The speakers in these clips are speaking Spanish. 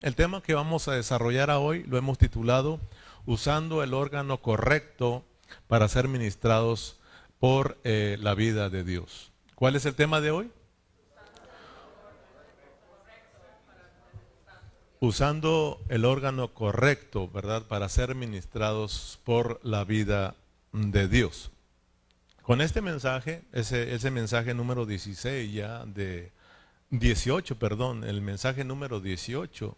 El tema que vamos a desarrollar hoy lo hemos titulado Usando el órgano correcto para ser ministrados por eh, la vida de Dios. ¿Cuál es el tema de hoy? Usando el órgano correcto, ¿verdad? Para ser ministrados por la vida de Dios. Con este mensaje, ese, ese mensaje número 16 ya de 18, perdón, el mensaje número 18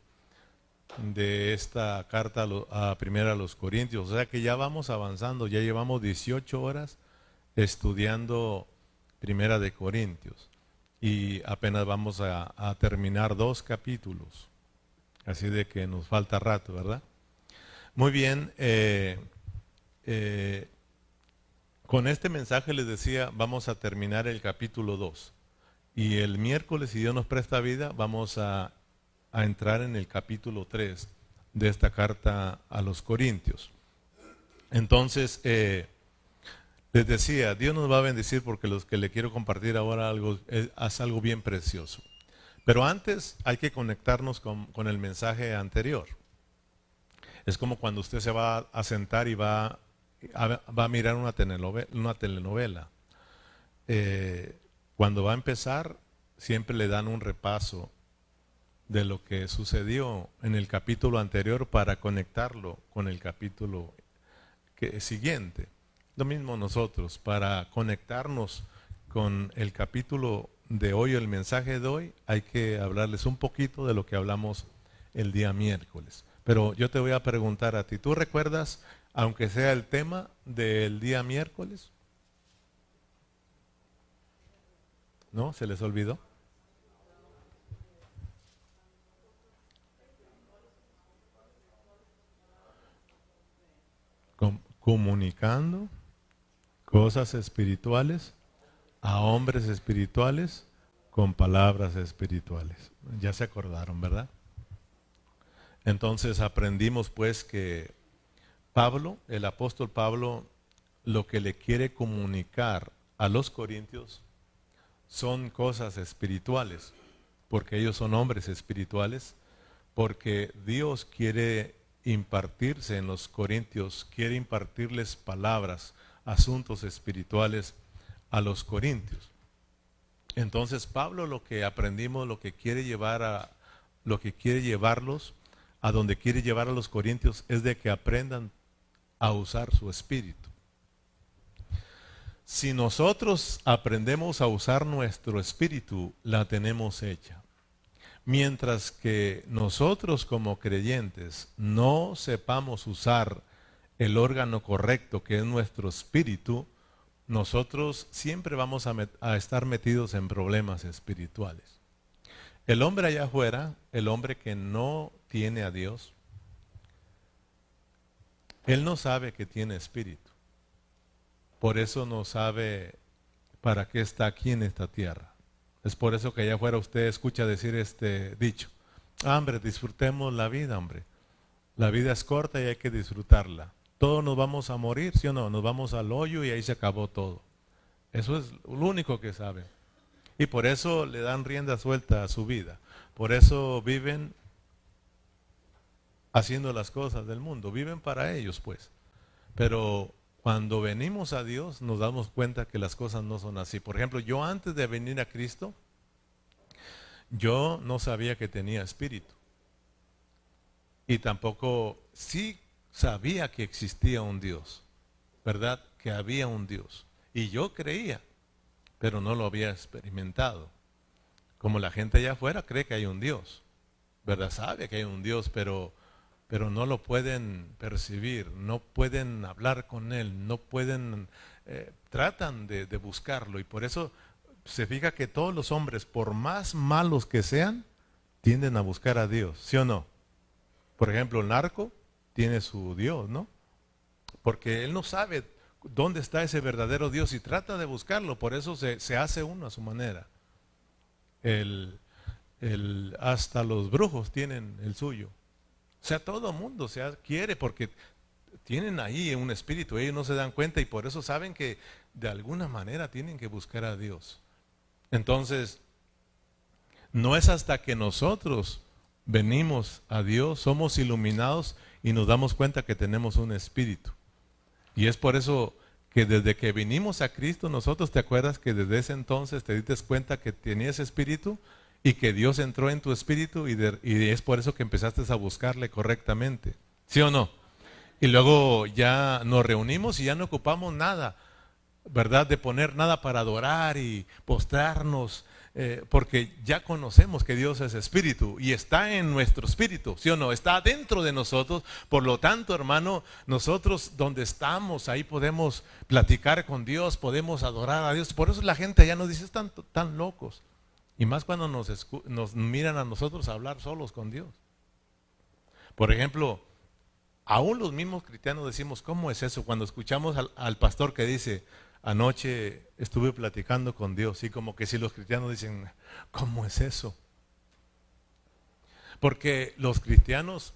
de esta carta a, primera a los Corintios. O sea que ya vamos avanzando, ya llevamos 18 horas estudiando primera de Corintios y apenas vamos a, terminar dos capítulos. Así de que nos falta rato, ¿verdad? Muy bien. Eh, eh, con este mensaje les decía, vamos a terminar el capítulo 2. Y el miércoles, si Dios nos presta vida, vamos a, entrar en el capítulo 3 de esta carta a los Corintios. Entonces, eh, les decía, Dios nos va a bendecir porque los que le quiero compartir ahora algo, es, algo bien precioso. Pero antes hay que conectarnos con, el mensaje anterior. Es como cuando usted se va a sentar y va va a mirar una telenovela. Una telenovela. Eh, cuando va a empezar, siempre le dan un repaso de lo que sucedió en el capítulo anterior para conectarlo con el capítulo que, siguiente. Lo mismo nosotros, para conectarnos con el capítulo de hoy, el mensaje de hoy, hay que hablarles un poquito de lo que hablamos el día miércoles. Pero yo te voy a preguntar a ti, ¿tú recuerdas aunque sea el tema del día miércoles? ¿No? ¿Se les olvidó? Comunicando cosas espirituales a hombres espirituales con palabras espirituales. Ya se acordaron, ¿verdad? Entonces aprendimos pues que Pablo, el apóstol Pablo, lo que le quiere comunicar a los corintios son cosas espirituales, porque ellos son hombres espirituales, porque Dios quiere impartirse en los corintios, quiere impartirles palabras, asuntos espirituales a los corintios. Entonces Pablo lo que aprendimos, lo que quiere llevar a lo que quiere llevarlos a donde quiere llevar a los corintios es de que aprendan a usar su espíritu. Si nosotros aprendemos a usar nuestro espíritu, la tenemos hecha. Mientras que nosotros como creyentes no sepamos usar el órgano correcto que es nuestro espíritu, nosotros siempre vamos a, estar metidos en problemas espirituales. El hombre allá afuera, el hombre que no tiene a Dios, él no sabe que tiene espíritu. Por eso no sabe para qué está aquí en esta tierra. Es por eso que allá afuera usted escucha decir este dicho. Ah, hombre, disfrutemos la vida, hombre. La vida es corta y hay que disfrutarla. Todos nos vamos a morir, ¿sí o no? Nos vamos al hoyo y ahí se acabó todo. Eso es lo único que saben. Y por eso le dan rienda suelta a su vida. Por eso viven haciendo las cosas del mundo. Viven para ellos, pues. Pero cuando venimos a Dios nos damos cuenta que las cosas no son así. Por ejemplo, yo antes de venir a Cristo, yo no sabía que tenía espíritu. Y tampoco, sí sabía que existía un Dios, ¿verdad? Que había un Dios. Y yo creía, pero no lo había experimentado. Como la gente allá afuera cree que hay un Dios, ¿verdad? Sabe que hay un Dios, pero pero no lo pueden percibir, no pueden hablar con Él, no pueden, eh, tratan de, buscarlo y por eso se fija que todos los hombres, por más malos que sean, tienden a buscar a Dios, ¿sí o no? Por ejemplo, el narco tiene su Dios, ¿no? Porque él no sabe dónde está ese verdadero Dios y trata de buscarlo, por eso se, se hace uno a su manera. El, el, hasta los brujos tienen el suyo. O sea, todo mundo sea, quiere porque tienen ahí un espíritu, ellos no se dan cuenta y por eso saben que de alguna manera tienen que buscar a Dios. Entonces, no es hasta que nosotros venimos a Dios, somos iluminados y nos damos cuenta que tenemos un espíritu. Y es por eso que desde que vinimos a Cristo, nosotros te acuerdas que desde ese entonces te diste cuenta que tenías espíritu y que Dios entró en tu espíritu y, y, es por eso que empezaste a buscarle correctamente. ¿Sí o no? Y luego ya nos reunimos y ya no ocupamos nada, ¿verdad? De poner nada para adorar y postrarnos eh, porque ya conocemos que Dios es espíritu y está en nuestro espíritu, ¿sí o no? Está dentro de nosotros. Por lo tanto, hermano, nosotros donde estamos, ahí podemos platicar con Dios, podemos adorar a Dios. Por eso la gente ya nos dice, están tan locos. Y más cuando nos, nos miran a nosotros hablar solos con Dios. Por ejemplo, aún los mismos cristianos decimos, ¿cómo es eso? Cuando escuchamos al pastor que dice, Anoche estuve platicando con Dios y como que si los cristianos dicen, ¿cómo es eso? Porque los cristianos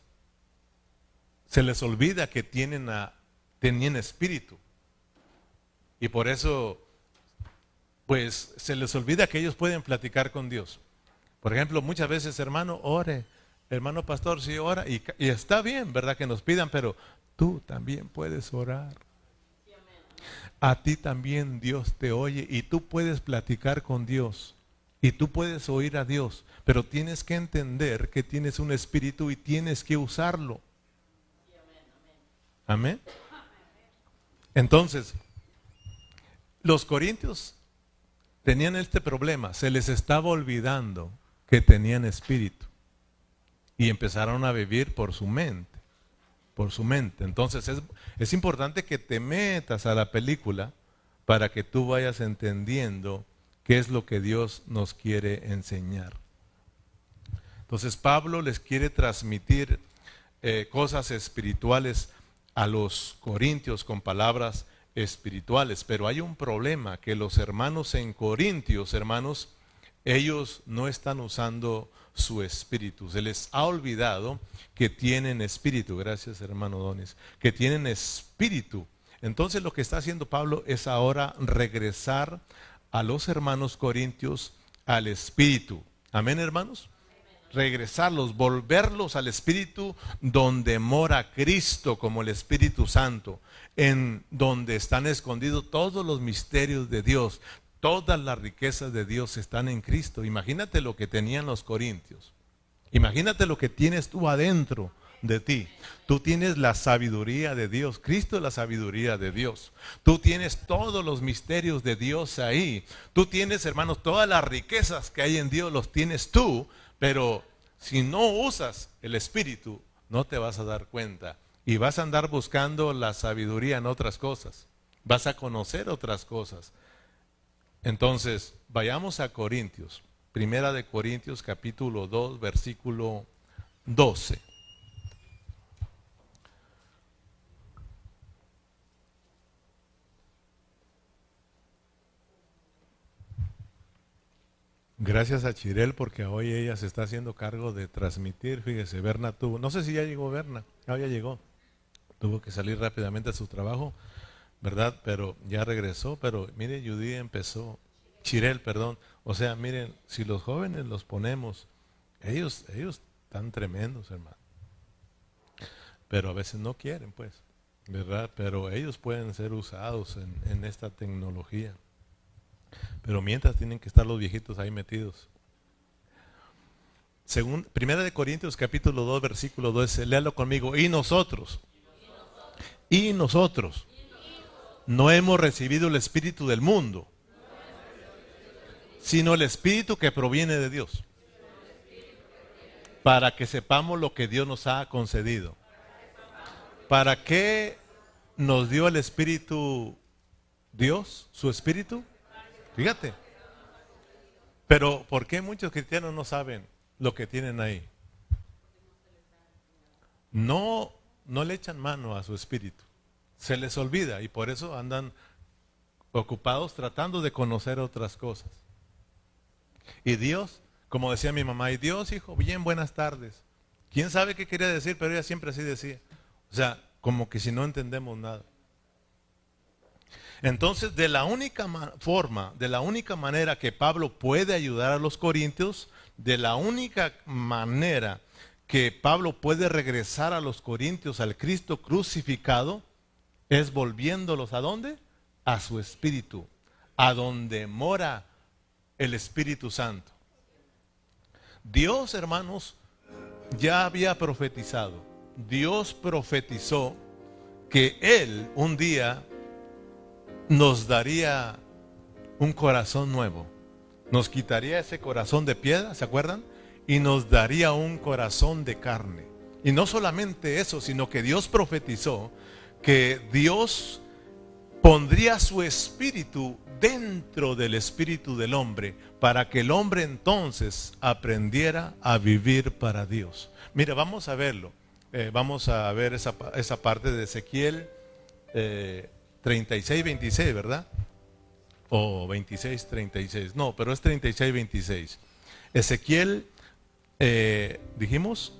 se les olvida que tienen, a, tenían espíritu. Y por eso, pues se les olvida que ellos pueden platicar con Dios. Por ejemplo, muchas veces, hermano, ore. Hermano pastor, sí, ora. y está bien, ¿verdad? Que nos pidan, pero tú también puedes orar a ti también Dios te oye y tú puedes platicar con Dios y tú puedes oír a Dios, pero tienes que entender que tienes un espíritu y tienes que usarlo. Amén. Entonces, los corintios tenían este problema, se les estaba olvidando que tenían espíritu y empezaron a vivir por su mente por su mente. Entonces es, es importante que te metas a la película para que tú vayas entendiendo qué es lo que Dios nos quiere enseñar. Entonces Pablo les quiere transmitir eh, cosas espirituales a los corintios con palabras espirituales, pero hay un problema que los hermanos en Corintios, hermanos, ellos no están usando su espíritu. Se les ha olvidado que tienen espíritu. Gracias, hermano Donis. Que tienen espíritu. Entonces lo que está haciendo Pablo es ahora regresar a los hermanos corintios al espíritu. Amén, hermanos. Regresarlos, volverlos al espíritu donde mora Cristo como el Espíritu Santo, en donde están escondidos todos los misterios de Dios, Todas las riquezas de Dios están en Cristo. Imagínate lo que tenían los corintios. Imagínate lo que tienes tú adentro de ti. Tú tienes la sabiduría de Dios. Cristo es la sabiduría de Dios. Tú tienes todos los misterios de Dios ahí. Tú tienes, hermanos, todas las riquezas que hay en Dios, los tienes tú. Pero si no usas el Espíritu, no te vas a dar cuenta. Y vas a andar buscando la sabiduría en otras cosas. Vas a conocer otras cosas. Entonces, vayamos a Corintios. Primera de Corintios capítulo 2, versículo 12. Gracias a Chirel porque hoy ella se está haciendo cargo de transmitir. Fíjese, Berna tuvo, no sé si ya llegó Berna, ya llegó. Tuvo que salir rápidamente a su trabajo ¿verdad? Pero ya regresó, pero mire, Judy empezó, Chirel, perdón. O sea, miren, si los jóvenes los ponemos, ellos, ellos están tremendos, hermano. Pero a veces no quieren, pues, ¿verdad? Pero ellos pueden ser usados en, en esta tecnología. Pero mientras tienen que estar los viejitos ahí metidos. Según Primera de Corintios capítulo 2 versículo 12, léalo conmigo. Y nosotros. Y nosotros no hemos recibido el Espíritu del mundo, sino el Espíritu que proviene de Dios, para que sepamos lo que Dios nos ha concedido. ¿Para qué nos dio el Espíritu Dios, su Espíritu? Fíjate. Pero ¿por qué muchos cristianos no saben lo que tienen ahí? No, no le echan mano a su Espíritu se les olvida y por eso andan ocupados tratando de conocer otras cosas. Y Dios, como decía mi mamá, y Dios, hijo, bien buenas tardes. ¿Quién sabe qué quería decir? Pero ella siempre así decía. O sea, como que si no entendemos nada. Entonces, de la única forma, de la única manera que Pablo puede ayudar a los corintios, de la única manera que Pablo puede regresar a los Corintios al Cristo crucificado es volviéndolos a dónde? A su espíritu, a donde mora el Espíritu Santo. Dios, hermanos, ya había profetizado. Dios profetizó que Él un día nos daría un corazón nuevo. Nos quitaría ese corazón de piedra, ¿se acuerdan? Y nos daría un corazón de carne. Y no solamente eso, sino que Dios profetizó que Dios pondría su espíritu dentro del espíritu del hombre para que el hombre entonces aprendiera a vivir para Dios. Mira, vamos a verlo. Eh, vamos a ver esa, esa, parte de Ezequiel eh, 36, 26, ¿verdad? O 26, 36. No, pero es 36, 26. Ezequiel, eh, dijimos,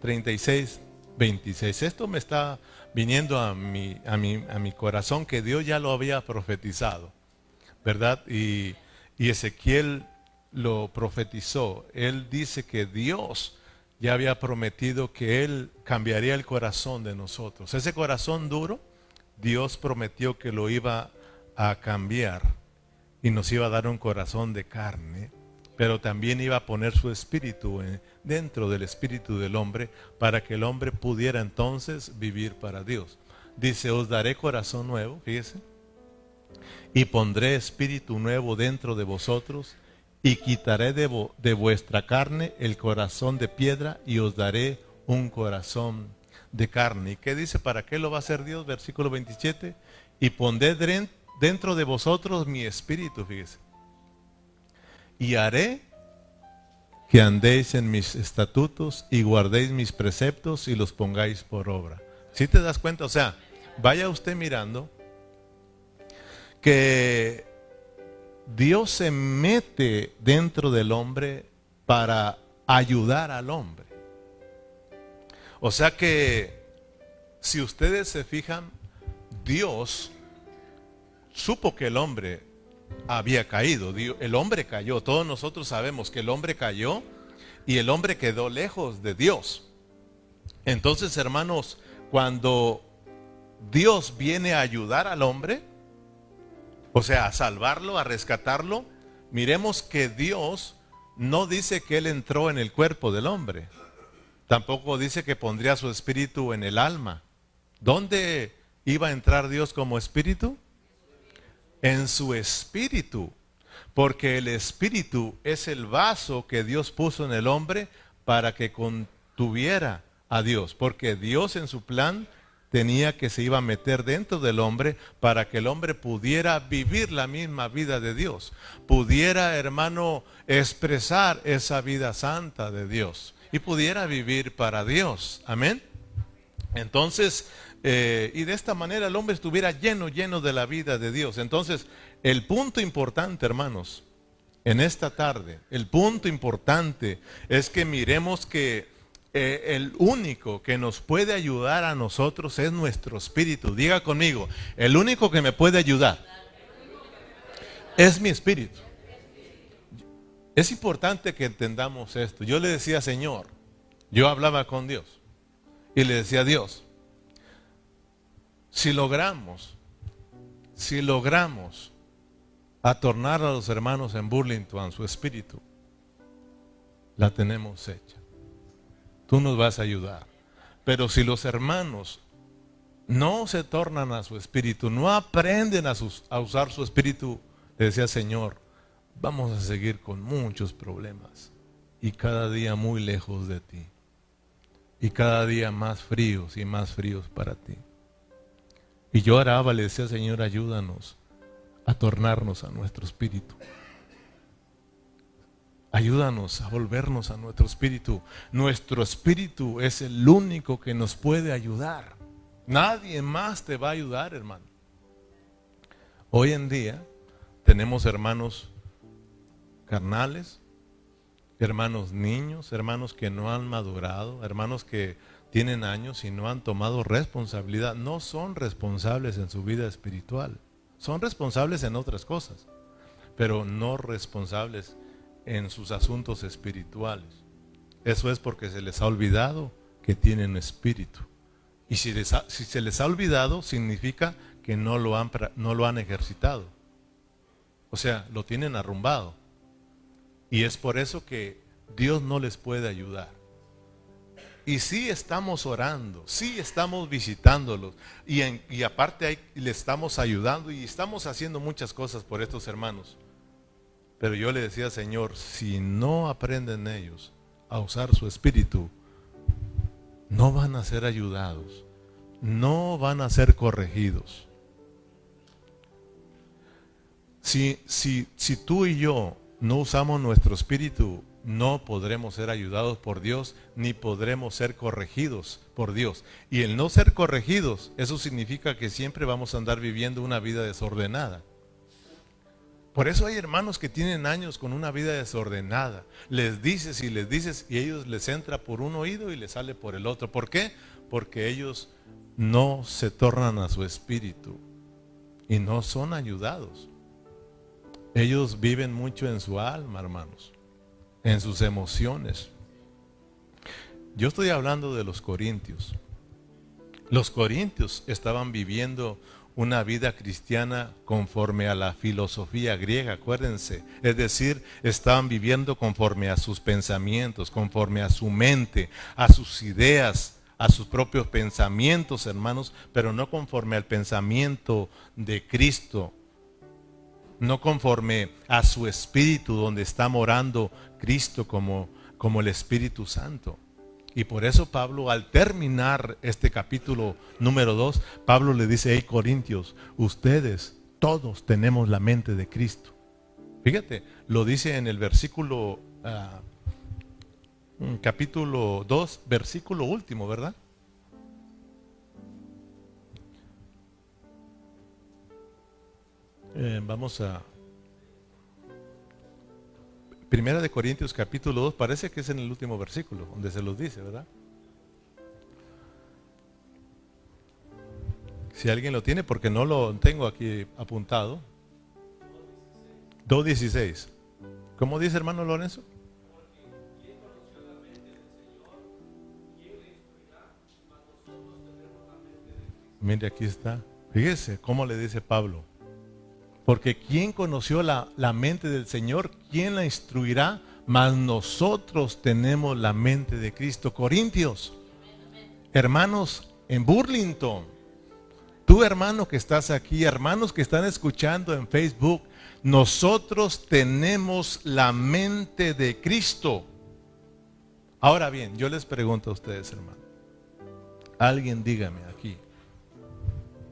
36, 26. Esto me está viniendo a mi, a, mi, a mi corazón que Dios ya lo había profetizado, ¿verdad? Y, y Ezequiel lo profetizó. Él dice que Dios ya había prometido que Él cambiaría el corazón de nosotros. Ese corazón duro, Dios prometió que lo iba a cambiar y nos iba a dar un corazón de carne, pero también iba a poner su espíritu dentro del espíritu del hombre para que el hombre pudiera entonces vivir para Dios. Dice, os daré corazón nuevo, fíjese, y pondré espíritu nuevo dentro de vosotros y quitaré de, de vuestra carne el corazón de piedra y os daré un corazón de carne. ¿Y qué dice? ¿Para qué lo va a hacer Dios? Versículo 27. Y pondré dentro de vosotros mi espíritu, fíjese. Y haré que andéis en mis estatutos y guardéis mis preceptos y los pongáis por obra. Si te das cuenta? O sea, vaya usted mirando que Dios se mete dentro del hombre para ayudar al hombre. O sea que si ustedes se fijan, Dios supo que el hombre había caído. El hombre cayó. Todos nosotros sabemos que el hombre cayó y el hombre quedó lejos de Dios. Entonces, hermanos, cuando Dios viene a ayudar al hombre, o sea, a salvarlo, a rescatarlo, miremos que Dios no dice que Él entró en el cuerpo del hombre. Tampoco dice que pondría su espíritu en el alma. ¿Dónde iba a entrar Dios como espíritu? En su espíritu. Porque el espíritu es el vaso que Dios puso en el hombre para que contuviera a Dios. Porque Dios en su plan tenía que se iba a meter dentro del hombre para que el hombre pudiera vivir la misma vida de Dios. Pudiera, hermano, expresar esa vida santa de Dios y pudiera vivir para Dios. Amén. Entonces, eh, y de esta manera el hombre estuviera lleno, lleno de la vida de Dios. Entonces, el punto importante, hermanos, en esta tarde, el punto importante es que miremos que eh, el único que nos puede ayudar a nosotros es nuestro espíritu. Diga conmigo, el único que me puede ayudar es mi espíritu. Es importante que entendamos esto. Yo le decía, Señor, yo hablaba con Dios y le decía, Dios, si logramos, si logramos atornar a los hermanos en Burlington su espíritu, la tenemos hecha. Tú nos vas a ayudar. Pero si los hermanos no se tornan a su espíritu, no aprenden a, a usar su espíritu, le decía Señor, vamos a seguir con muchos problemas y cada día muy lejos de ti y cada día más fríos y más fríos para ti. Y yo oraba, le decía, Señor, ayúdanos a tornarnos a nuestro espíritu. Ayúdanos a volvernos a nuestro espíritu. Nuestro espíritu es el único que nos puede ayudar. Nadie más te va a ayudar, hermano. Hoy en día tenemos hermanos carnales, hermanos niños, hermanos que no han madurado, hermanos que tienen años y no han tomado responsabilidad, no son responsables en su vida espiritual, son responsables en otras cosas, pero no responsables en sus asuntos espirituales. eso es porque se les ha olvidado que tienen espíritu. Y si, se les ha olvidado, significa que no lo, han, no lo han ejercitado. O sea, lo tienen arrumbado. Y es por eso que Dios no les puede ayudar. Y sí estamos orando, sí estamos visitándolos. Y, y aparte ahí le estamos ayudando y estamos haciendo muchas cosas por estos hermanos. Pero yo le decía, Señor, si no aprenden ellos a usar su espíritu, no van a ser ayudados, no van a ser corregidos. Si, si, si tú y yo no usamos nuestro espíritu, no podremos ser ayudados por Dios, ni podremos ser corregidos por Dios. Y el no ser corregidos, eso significa que siempre vamos a andar viviendo una vida desordenada. Por eso hay hermanos que tienen años con una vida desordenada. Les dices y les dices y ellos les entra por un oído y les sale por el otro. ¿Por qué? Porque ellos no se tornan a su espíritu y no son ayudados. Ellos viven mucho en su alma, hermanos, en sus emociones. Yo estoy hablando de los corintios. Los corintios estaban viviendo una vida cristiana conforme a la filosofía griega, acuérdense. Es decir, estaban viviendo conforme a sus pensamientos, conforme a su mente, a sus ideas, a sus propios pensamientos, hermanos, pero no conforme al pensamiento de Cristo, no conforme a su espíritu donde está morando Cristo como, como el Espíritu Santo. Y por eso Pablo, al terminar este capítulo número 2, Pablo le dice, hey Corintios, ustedes todos tenemos la mente de Cristo. Fíjate, lo dice en el versículo, ah, capítulo 2, versículo último, ¿verdad? Eh, vamos a Primera de Corintios capítulo 2, parece que es en el último versículo, donde se los dice, ¿verdad? Si alguien lo tiene, porque no lo tengo aquí apuntado. 2.16. ¿Cómo dice hermano Lorenzo? Mire, aquí está. Fíjese cómo le dice Pablo. Porque ¿quién conoció la, mente del Señor? ¿Quién la instruirá? Mas nosotros tenemos la mente de Cristo. Corintios, hermanos en Burlington, tú hermano que estás aquí, hermanos que están escuchando en Facebook, nosotros tenemos la mente de Cristo. Ahora bien, yo les pregunto a ustedes, hermano, alguien dígame aquí,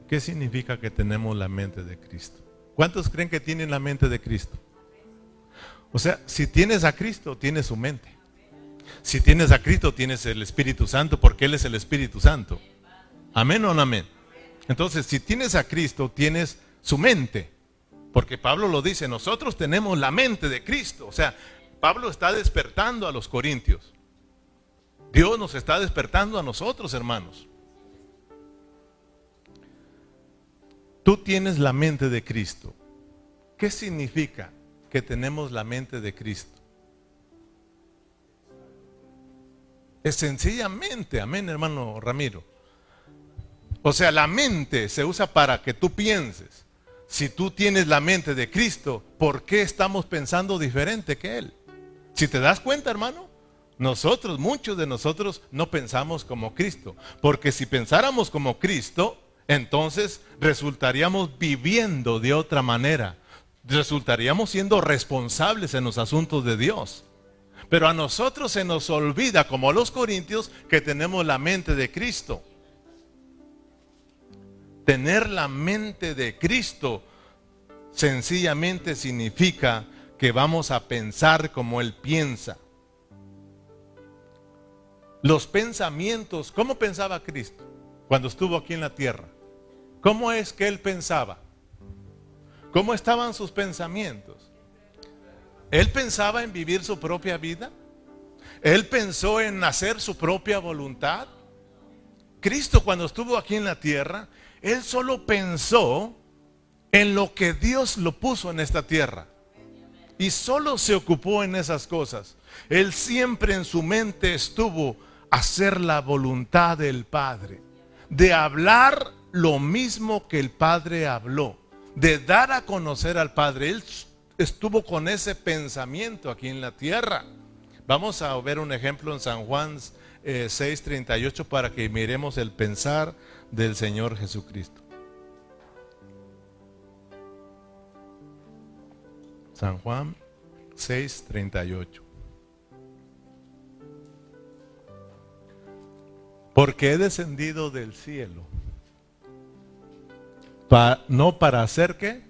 ¿qué significa que tenemos la mente de Cristo? ¿Cuántos creen que tienen la mente de Cristo? O sea, si tienes a Cristo, tienes su mente. Si tienes a Cristo, tienes el Espíritu Santo, porque Él es el Espíritu Santo. Amén o no amén. Entonces, si tienes a Cristo, tienes su mente. Porque Pablo lo dice, nosotros tenemos la mente de Cristo. O sea, Pablo está despertando a los corintios. Dios nos está despertando a nosotros, hermanos. Tú tienes la mente de Cristo. ¿Qué significa que tenemos la mente de Cristo? Es sencillamente, amén hermano Ramiro. O sea, la mente se usa para que tú pienses. Si tú tienes la mente de Cristo, ¿por qué estamos pensando diferente que Él? Si te das cuenta, hermano, nosotros, muchos de nosotros, no pensamos como Cristo. Porque si pensáramos como Cristo, entonces resultaríamos viviendo de otra manera. Resultaríamos siendo responsables en los asuntos de Dios. Pero a nosotros se nos olvida, como a los corintios, que tenemos la mente de Cristo. Tener la mente de Cristo sencillamente significa que vamos a pensar como Él piensa. Los pensamientos, ¿cómo pensaba Cristo cuando estuvo aquí en la tierra? ¿Cómo es que él pensaba? ¿Cómo estaban sus pensamientos? ¿Él pensaba en vivir su propia vida? ¿Él pensó en hacer su propia voluntad? Cristo cuando estuvo aquí en la tierra, Él solo pensó en lo que Dios lo puso en esta tierra. Y solo se ocupó en esas cosas. Él siempre en su mente estuvo hacer la voluntad del Padre, de hablar lo mismo que el Padre habló, de dar a conocer al Padre. Él estuvo con ese pensamiento aquí en la tierra. Vamos a ver un ejemplo en San Juan 6:38 eh, para que miremos el pensar del Señor Jesucristo. San Juan 6:38. Porque he descendido del cielo, no para hacer qué?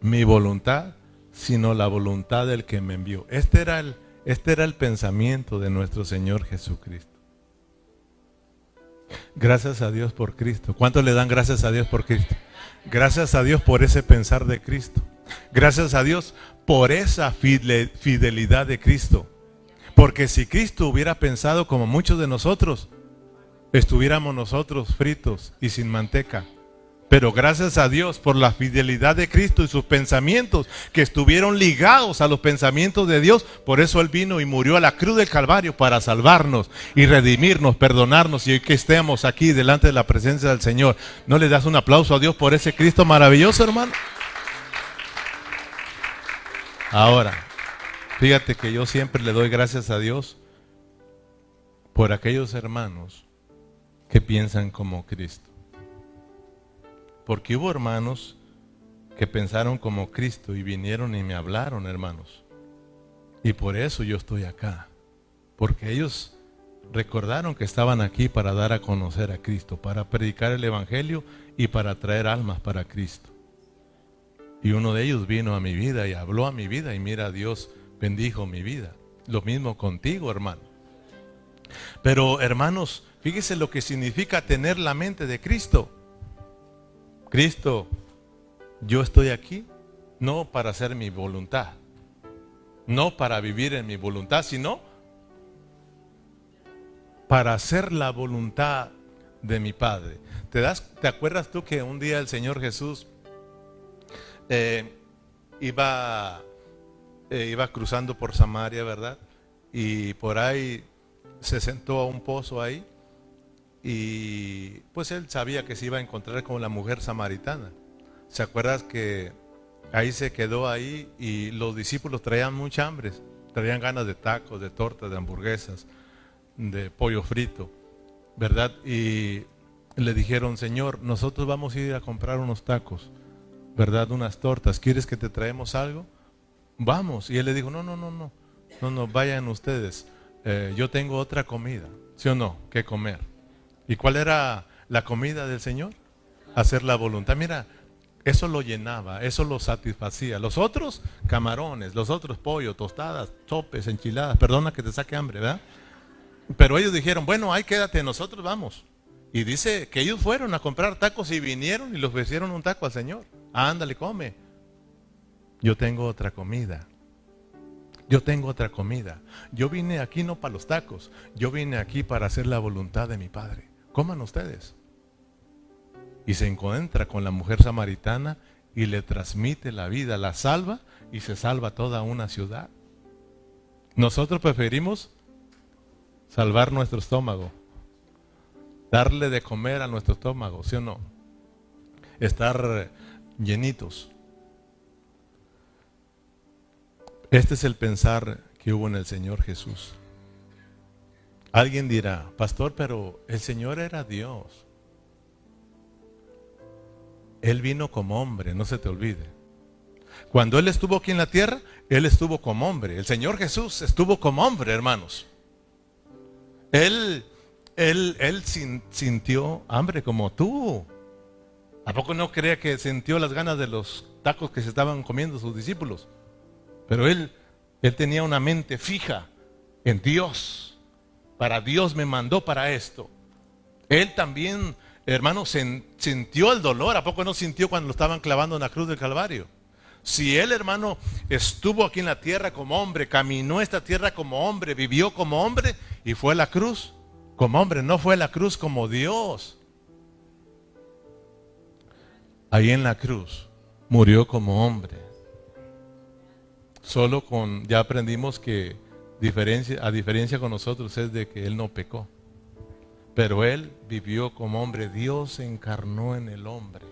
Mi voluntad, sino la voluntad del que me envió. Este era el, este era el pensamiento de nuestro Señor Jesucristo. Gracias a Dios por Cristo. ¿Cuántos le dan gracias a Dios por Cristo? Gracias a Dios por ese pensar de Cristo. Gracias a Dios por esa fidelidad de Cristo. Porque si Cristo hubiera pensado como muchos de nosotros, estuviéramos nosotros fritos y sin manteca. Pero gracias a Dios por la fidelidad de Cristo y sus pensamientos que estuvieron ligados a los pensamientos de Dios. Por eso Él vino y murió a la cruz del Calvario para salvarnos y redimirnos, perdonarnos y que estemos aquí delante de la presencia del Señor. ¿No le das un aplauso a Dios por ese Cristo maravilloso, hermano? Ahora, fíjate que yo siempre le doy gracias a Dios por aquellos hermanos que piensan como Cristo. Porque hubo hermanos que pensaron como Cristo y vinieron y me hablaron, hermanos. Y por eso yo estoy acá. Porque ellos recordaron que estaban aquí para dar a conocer a Cristo, para predicar el Evangelio y para traer almas para Cristo. Y uno de ellos vino a mi vida y habló a mi vida y mira, Dios bendijo mi vida. Lo mismo contigo, hermano. Pero hermanos, fíjese lo que significa tener la mente de Cristo. Cristo, yo estoy aquí no para hacer mi voluntad, no para vivir en mi voluntad, sino para hacer la voluntad de mi Padre. ¿Te, das, ¿Te acuerdas tú que un día el Señor Jesús eh, iba, eh, iba cruzando por Samaria, verdad? Y por ahí se sentó a un pozo ahí y pues él sabía que se iba a encontrar con la mujer samaritana. ¿Se acuerdas que ahí se quedó ahí y los discípulos traían mucha hambre? Traían ganas de tacos, de tortas, de hamburguesas, de pollo frito, ¿verdad? Y le dijeron, Señor, nosotros vamos a ir a comprar unos tacos, ¿verdad? Unas tortas. ¿Quieres que te traemos algo? Vamos. Y él le dijo, no, no, no, no, no, no, vayan ustedes. Eh, yo tengo otra comida, ¿sí o no? ¿Qué comer? ¿Y cuál era la comida del Señor? Hacer la voluntad. Mira, eso lo llenaba, eso lo satisfacía. Los otros, camarones, los otros, pollo, tostadas, chopes, enchiladas. Perdona que te saque hambre, ¿verdad? Pero ellos dijeron, bueno, ahí quédate, nosotros vamos. Y dice que ellos fueron a comprar tacos y vinieron y les ofrecieron un taco al Señor. ándale, come. Yo tengo otra comida. Yo tengo otra comida. Yo vine aquí no para los tacos. Yo vine aquí para hacer la voluntad de mi Padre coman ustedes. Y se encuentra con la mujer samaritana y le transmite la vida, la salva y se salva toda una ciudad. Nosotros preferimos salvar nuestro estómago, darle de comer a nuestro estómago, ¿sí o no? Estar llenitos. Este es el pensar que hubo en el Señor Jesús. Alguien dirá, pastor, pero el Señor era Dios. Él vino como hombre, no se te olvide. Cuando Él estuvo aquí en la tierra, Él estuvo como hombre. El Señor Jesús estuvo como hombre, hermanos. Él, Él, Él sintió hambre como tú. ¿A poco no creía que sintió las ganas de los tacos que se estaban comiendo sus discípulos? Pero Él, Él tenía una mente fija en Dios. Para Dios me mandó para esto. Él también, hermano, sintió el dolor. ¿A poco no sintió cuando lo estaban clavando en la cruz del Calvario? Si él, hermano, estuvo aquí en la tierra como hombre, caminó esta tierra como hombre, vivió como hombre y fue a la cruz como hombre, no fue a la cruz como Dios. Ahí en la cruz murió como hombre. Solo con, ya aprendimos que a diferencia con nosotros es de que Él no pecó. Pero Él vivió como hombre. Dios se encarnó en el hombre.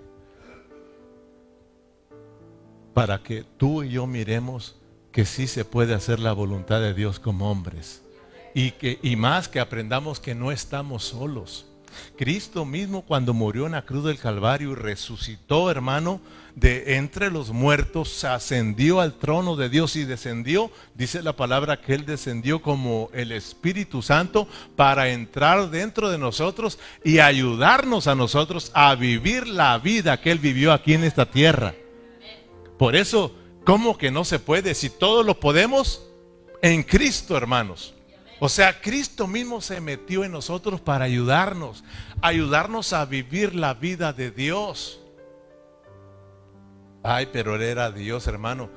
Para que tú y yo miremos que sí se puede hacer la voluntad de Dios como hombres. Y, que, y más que aprendamos que no estamos solos. Cristo mismo cuando murió en la cruz del Calvario y resucitó, hermano, de entre los muertos, ascendió al trono de Dios y descendió, dice la palabra que Él descendió como el Espíritu Santo para entrar dentro de nosotros y ayudarnos a nosotros a vivir la vida que Él vivió aquí en esta tierra. Por eso, ¿cómo que no se puede? Si todos lo podemos en Cristo, hermanos. O sea, Cristo mismo se metió en nosotros para ayudarnos, ayudarnos a vivir la vida de Dios. Ay, pero él era Dios, hermano.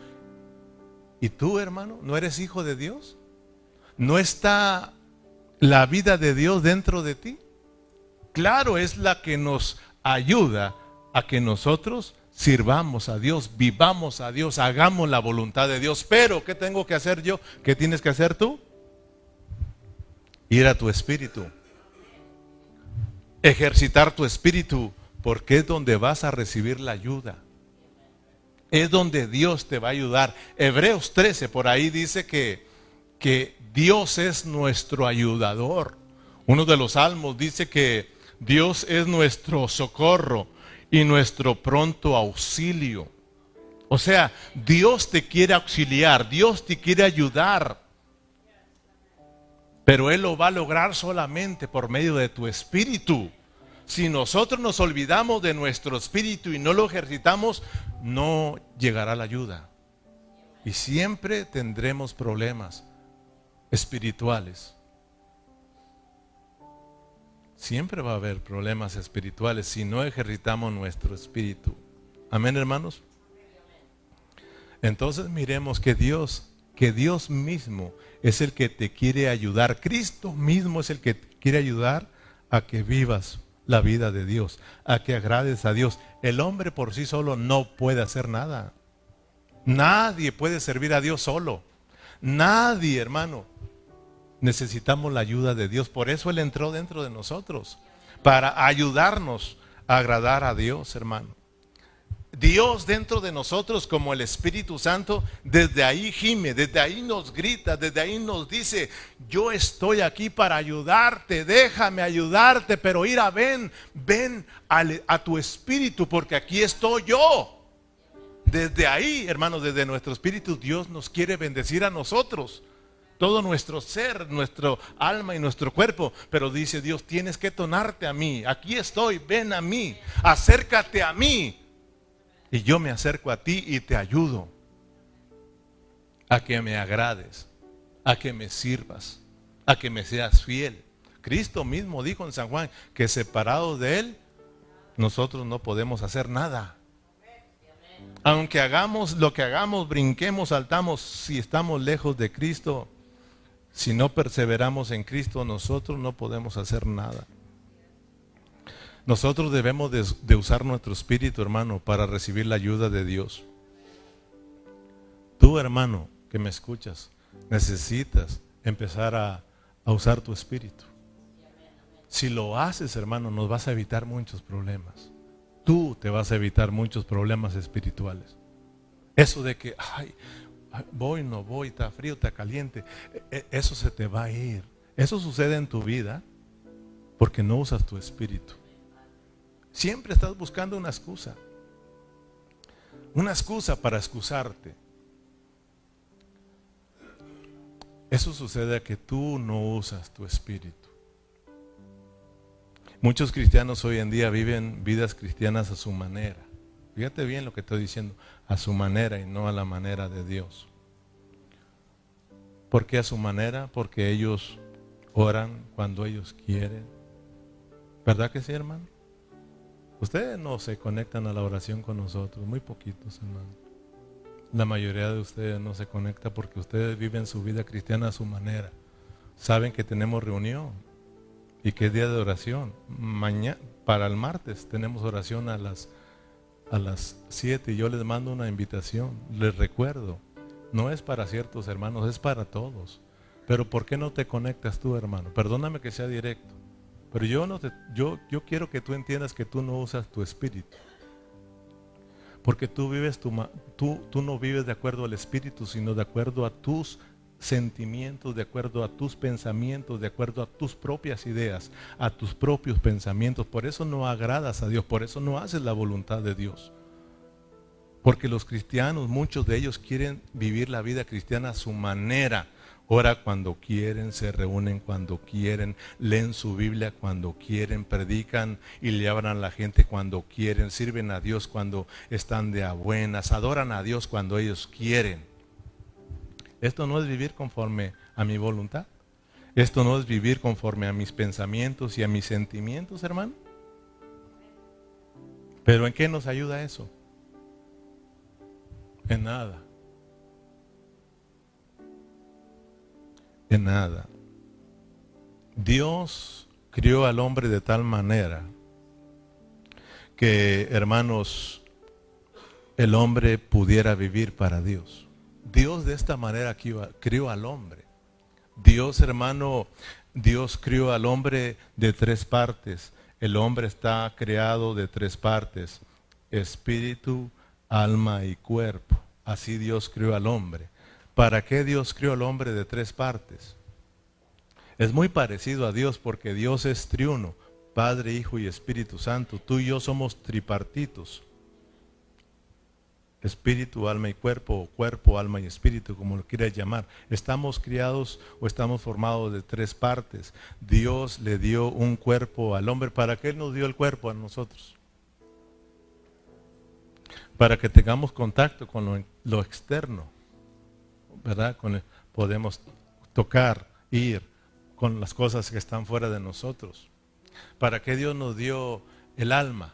¿Y tú, hermano, no eres hijo de Dios? ¿No está la vida de Dios dentro de ti? Claro, es la que nos ayuda a que nosotros sirvamos a Dios, vivamos a Dios, hagamos la voluntad de Dios. Pero, ¿qué tengo que hacer yo? ¿Qué tienes que hacer tú? Ir a tu espíritu. Ejercitar tu espíritu, porque es donde vas a recibir la ayuda es donde Dios te va a ayudar. Hebreos 13, por ahí dice que, que Dios es nuestro ayudador. Uno de los salmos dice que Dios es nuestro socorro y nuestro pronto auxilio. O sea, Dios te quiere auxiliar, Dios te quiere ayudar. Pero Él lo va a lograr solamente por medio de tu espíritu. Si nosotros nos olvidamos de nuestro espíritu y no lo ejercitamos, no llegará la ayuda. Y siempre tendremos problemas espirituales. Siempre va a haber problemas espirituales si no ejercitamos nuestro espíritu. Amén, hermanos. Entonces miremos que Dios, que Dios mismo es el que te quiere ayudar. Cristo mismo es el que quiere ayudar a que vivas la vida de Dios, a que agrades a Dios. El hombre por sí solo no puede hacer nada. Nadie puede servir a Dios solo. Nadie, hermano. Necesitamos la ayuda de Dios. Por eso Él entró dentro de nosotros, para ayudarnos a agradar a Dios, hermano. Dios dentro de nosotros como el Espíritu Santo, desde ahí gime, desde ahí nos grita, desde ahí nos dice, yo estoy aquí para ayudarte, déjame ayudarte, pero ir a ven, ven a, tu Espíritu, porque aquí estoy yo. Desde ahí, hermanos, desde nuestro Espíritu, Dios nos quiere bendecir a nosotros todo nuestro ser, nuestro alma y nuestro cuerpo. Pero dice Dios, tienes que tonarte a mí. Aquí estoy, ven a mí, acércate a mí. Y yo me acerco a ti y te ayudo a que me agrades, a que me sirvas, a que me seas fiel. Cristo mismo dijo en San Juan que separados de Él, nosotros no podemos hacer nada. Aunque hagamos lo que hagamos, brinquemos, saltamos, si estamos lejos de Cristo, si no perseveramos en Cristo, nosotros no podemos hacer nada. Nosotros debemos de, usar nuestro espíritu, hermano, para recibir la ayuda de Dios. Tú, hermano, que me escuchas, necesitas empezar a, usar tu espíritu. Si lo haces, hermano, nos vas a evitar muchos problemas. Tú te vas a evitar muchos problemas espirituales. Eso de que, ay, voy, no voy, está frío, está caliente, e, e, eso se te va a ir. Eso sucede en tu vida porque no usas tu espíritu. Siempre estás buscando una excusa. Una excusa para excusarte. Eso sucede a que tú no usas tu espíritu. Muchos cristianos hoy en día viven vidas cristianas a su manera. Fíjate bien lo que estoy diciendo, a su manera y no a la manera de Dios. ¿Por qué a su manera? Porque ellos oran cuando ellos quieren. ¿Verdad que sí, hermano? Ustedes no se conectan a la oración con nosotros, muy poquitos, hermano. La mayoría de ustedes no se conecta porque ustedes viven su vida cristiana a su manera. Saben que tenemos reunión y que es día de oración. Mañana, para el martes tenemos oración a las a las 7 y yo les mando una invitación. Les recuerdo, no es para ciertos hermanos, es para todos. Pero ¿por qué no te conectas tú, hermano? Perdóname que sea directo. Pero yo, no te, yo, yo quiero que tú entiendas que tú no usas tu espíritu. Porque tú, vives tu, tú, tú no vives de acuerdo al espíritu, sino de acuerdo a tus sentimientos, de acuerdo a tus pensamientos, de acuerdo a tus propias ideas, a tus propios pensamientos. Por eso no agradas a Dios, por eso no haces la voluntad de Dios. Porque los cristianos, muchos de ellos quieren vivir la vida cristiana a su manera. Ora cuando quieren, se reúnen cuando quieren, leen su Biblia cuando quieren, predican y le hablan a la gente cuando quieren, sirven a Dios cuando están de a buenas, adoran a Dios cuando ellos quieren. Esto no es vivir conforme a mi voluntad. Esto no es vivir conforme a mis pensamientos y a mis sentimientos, hermano. Pero ¿en qué nos ayuda eso? En nada. En nada. Dios crió al hombre de tal manera que, hermanos, el hombre pudiera vivir para Dios. Dios de esta manera crió al hombre. Dios, hermano, Dios crió al hombre de tres partes. El hombre está creado de tres partes. Espíritu, alma y cuerpo. Así Dios crió al hombre. ¿Para qué Dios crió al hombre de tres partes? Es muy parecido a Dios porque Dios es triuno, Padre, Hijo y Espíritu Santo. Tú y yo somos tripartitos espíritu, alma y cuerpo, o cuerpo, alma y espíritu, como lo quieras llamar. Estamos criados o estamos formados de tres partes. Dios le dio un cuerpo al hombre. ¿Para qué nos dio el cuerpo a nosotros? Para que tengamos contacto con lo, externo, ¿verdad? Con podemos tocar, ir con las cosas que están fuera de nosotros. ¿Para qué Dios nos dio el alma?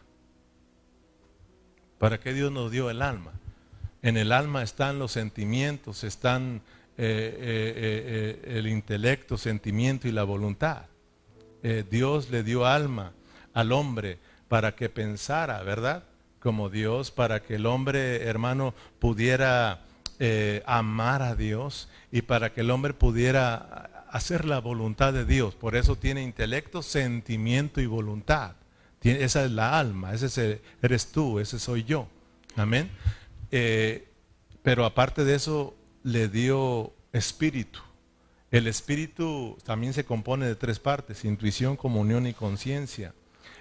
¿Para qué Dios nos dio el alma? En el alma están los sentimientos, están eh, eh, eh, el intelecto, sentimiento y la voluntad. Dios le dio alma al hombre para que pensara, ¿verdad? Como Dios, para que el hombre, hermano, pudiera amar a Dios y para que el hombre pudiera hacer la voluntad de Dios. Por eso tiene intelecto, sentimiento y voluntad. Esa es la alma, ese eres tú, ese soy yo. Amén. Eh, pero aparte de eso, le dio espíritu. El espíritu también se compone de tres partes, intuición, comunión y conciencia.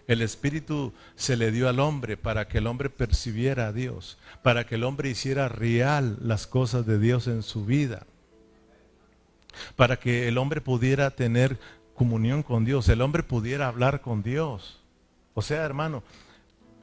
El espíritu se le dio al hombre para que el hombre percibiera a Dios, para que el hombre hiciera real las cosas de Dios en su vida, para que el hombre pudiera tener comunión con Dios, el hombre pudiera hablar con Dios. O sea, hermano,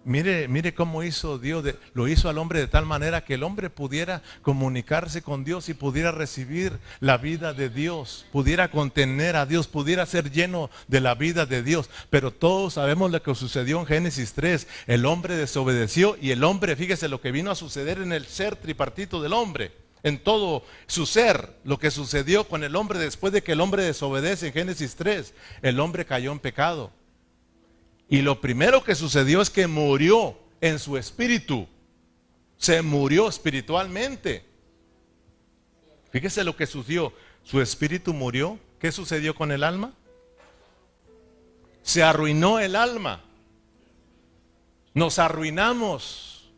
Mire, mire cómo hizo Dios, lo hizo al hombre de tal manera que el hombre pudiera comunicarse con Dios y pudiera recibir la vida de Dios, pudiera contener a Dios, pudiera ser lleno de la vida de Dios. Pero todos sabemos lo que sucedió en Génesis 3. El hombre desobedeció y el hombre, fíjese lo que vino a suceder en el ser tripartito del hombre, en todo su ser, lo que sucedió con el hombre después de que el hombre desobedece en Génesis 3. El hombre cayó en pecado. Y lo primero que sucedió es que murió en su espíritu. Se murió espiritualmente. Fíjese lo que sucedió. Su espíritu murió. ¿Qué sucedió con el alma? Se arruinó el alma. Nos arruinamos.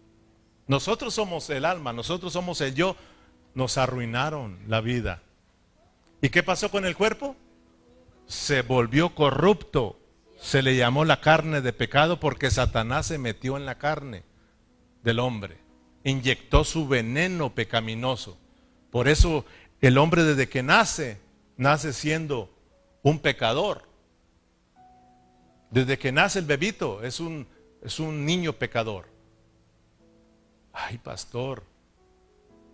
Nosotros somos el alma, nosotros somos el yo. Nos arruinaron la vida. ¿Y qué pasó con el cuerpo? Se volvió corrupto se le llamó la carne de pecado porque Satanás se metió en la carne del hombre, inyectó su veneno pecaminoso. Por eso el hombre desde que nace, nace siendo un pecador. Desde que nace el bebito es un, es un niño pecador. Ay, pastor,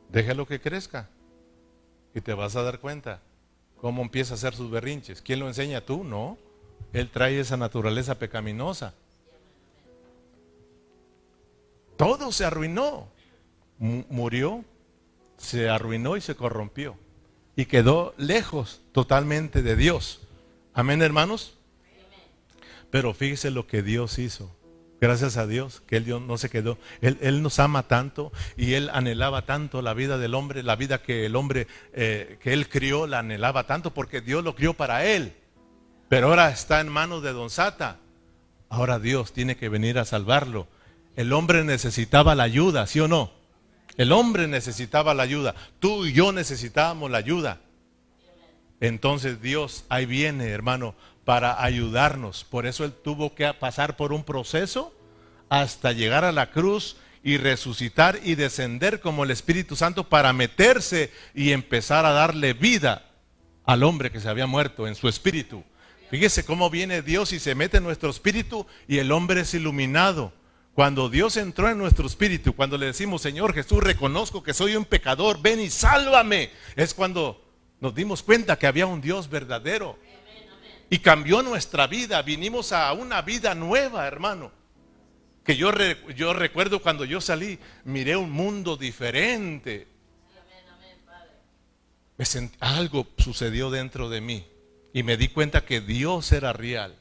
déjalo que crezca y te vas a dar cuenta cómo empieza a hacer sus berrinches. ¿Quién lo enseña tú? No. Él trae esa naturaleza pecaminosa. Todo se arruinó. murió, se arruinó y se corrompió. Y quedó lejos totalmente de Dios. Amén, hermanos. Pero fíjese lo que Dios hizo. Gracias a Dios que Él no se quedó. Él, nos ama tanto y Él anhelaba tanto la vida del hombre, la vida que el hombre eh, que Él crió la anhelaba tanto porque Dios lo crió para Él. Pero ahora está en manos de Don Sata. Ahora Dios tiene que venir a salvarlo. El hombre necesitaba la ayuda, ¿sí o no? El hombre necesitaba la ayuda. Tú y yo necesitábamos la ayuda. Entonces Dios ahí viene, hermano, para ayudarnos. Por eso Él tuvo que pasar por un proceso hasta llegar a la cruz y resucitar y descender como el Espíritu Santo para meterse y empezar a darle vida al hombre que se había muerto en su espíritu. Fíjese cómo viene Dios y se mete en nuestro espíritu y el hombre es iluminado. Cuando Dios entró en nuestro espíritu, cuando le decimos, Señor Jesús, reconozco que soy un pecador, ven y sálvame, es cuando nos dimos cuenta que había un Dios verdadero y cambió nuestra vida. Vinimos a una vida nueva, hermano. Que yo, yo recuerdo cuando yo salí, miré un mundo diferente. Algo sucedió dentro de mí y me di cuenta que Dios era real.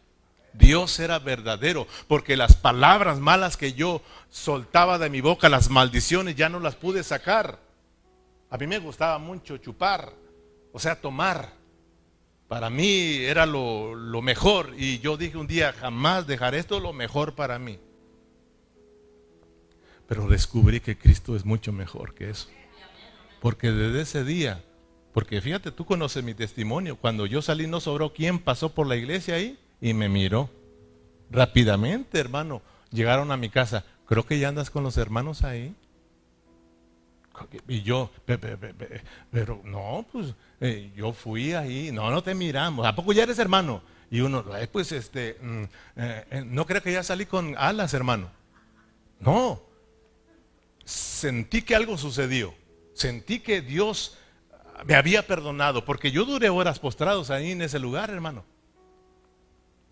Dios era verdadero, porque las palabras malas que yo soltaba de mi boca, las maldiciones, ya no las pude sacar. A mí me gustaba mucho chupar, o sea, tomar. Para mí era lo, mejor y yo dije un día, jamás dejaré esto lo mejor para mí. Pero descubrí que Cristo es mucho mejor que eso. Porque desde ese día, porque fíjate, tú conoces mi testimonio, cuando yo salí no sobró quién pasó por la iglesia ahí y me miró. Rápidamente, hermano, llegaron a mi casa. Creo que ya andas con los hermanos ahí. Y yo, pero no, pues eh, yo fui ahí, no, no te miramos, ¿a poco ya eres hermano? Y uno, pues este, mm, eh, eh, no creo que ya salí con alas, hermano. No, sentí que algo sucedió, sentí que Dios me había perdonado, porque yo duré horas postrados ahí en ese lugar, hermano.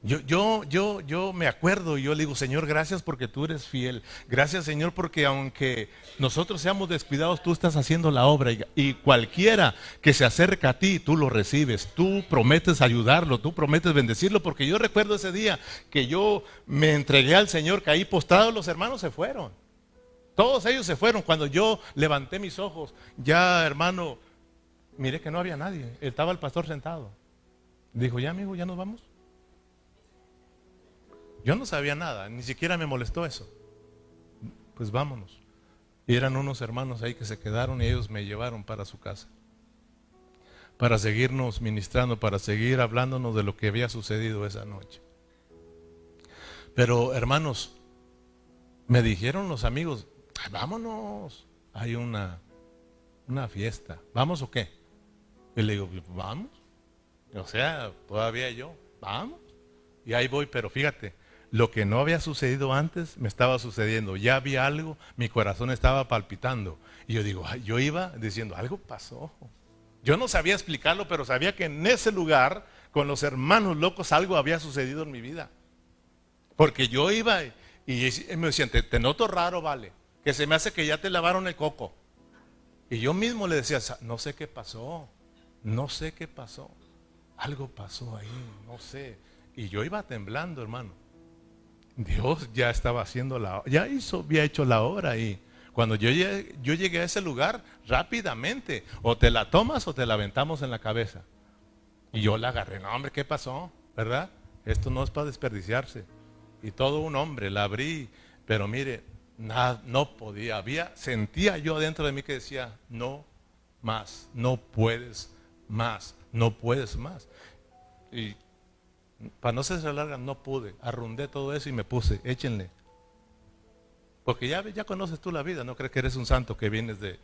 Yo, yo, yo, yo me acuerdo y yo le digo, Señor, gracias porque tú eres fiel. Gracias, Señor, porque aunque nosotros seamos descuidados, tú estás haciendo la obra. Y, cualquiera que se acerca a ti, tú lo recibes. Tú prometes ayudarlo, tú prometes bendecirlo. Porque yo recuerdo ese día que yo me entregué al Señor, caí postrado, los hermanos se fueron. Todos ellos se fueron. Cuando yo levanté mis ojos, ya, hermano, miré que no había nadie. Estaba el pastor sentado. Dijo, ya, amigo, ya nos vamos. Yo no sabía nada, ni siquiera me molestó eso. Pues vámonos. Y eran unos hermanos ahí que se quedaron y ellos me llevaron para su casa. Para seguirnos ministrando, para seguir hablándonos de lo que había sucedido esa noche. Pero hermanos, me dijeron los amigos, vámonos, hay una, una fiesta, ¿vamos o qué? Y le digo, vamos. O sea, todavía yo, vamos. Y ahí voy, pero fíjate, lo que no había sucedido antes me estaba sucediendo. Ya había algo, mi corazón estaba palpitando. Y yo digo, yo iba diciendo, algo pasó. Yo no sabía explicarlo, pero sabía que en ese lugar, con los hermanos locos, algo había sucedido en mi vida. Porque yo iba y, me decían, te, noto raro, vale, que se me hace que ya te lavaron el coco. Y yo mismo le decía, no sé qué pasó, no sé qué pasó. Algo pasó ahí, no sé. Y yo iba temblando, hermano. Dios ya estaba haciendo la ya hizo, había hecho la obra y cuando yo llegué, yo llegué a ese lugar rápidamente, o te la tomas o te la aventamos en la cabeza. Y yo la agarré, no hombre, ¿qué pasó? ¿Verdad? Esto no es para desperdiciarse. Y todo un hombre, la abrí, pero mire, nada, no podía, había, sentía yo dentro de mí que decía, no más, no puedes más, no puedes más. Y para no ser larga, no pude. Arrundé todo eso y me puse, échenle. Porque ya, ya conoces tú la vida, no crees que eres un santo que vienes de...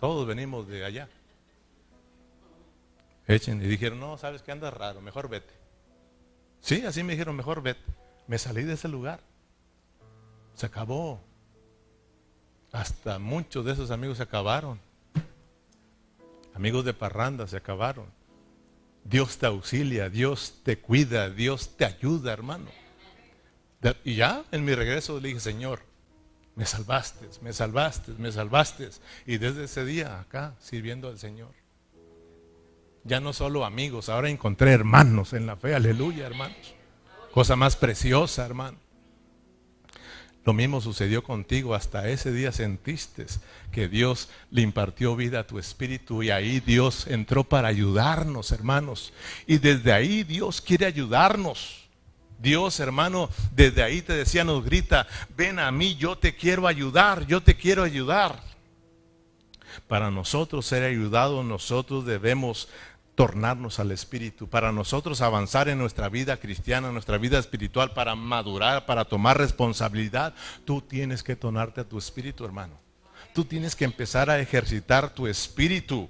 Todos venimos de allá. Échenle. Y dijeron, no, sabes que andas raro, mejor vete. Sí, así me dijeron, mejor vete. Me salí de ese lugar. Se acabó. Hasta muchos de esos amigos se acabaron. Amigos de parranda se acabaron. Dios te auxilia, Dios te cuida, Dios te ayuda, hermano. Y ya en mi regreso le dije, Señor, me salvaste, me salvaste, me salvaste. Y desde ese día acá, sirviendo al Señor. Ya no solo amigos, ahora encontré hermanos en la fe, aleluya, hermanos. Cosa más preciosa, hermano. Lo mismo sucedió contigo, hasta ese día sentiste que Dios le impartió vida a tu espíritu y ahí Dios entró para ayudarnos, hermanos. Y desde ahí Dios quiere ayudarnos. Dios, hermano, desde ahí te decía, nos grita, ven a mí, yo te quiero ayudar, yo te quiero ayudar. Para nosotros ser ayudados, nosotros debemos tornarnos al Espíritu, para nosotros avanzar en nuestra vida cristiana, en nuestra vida espiritual, para madurar, para tomar responsabilidad, tú tienes que tornarte a tu Espíritu, hermano. Tú tienes que empezar a ejercitar tu Espíritu.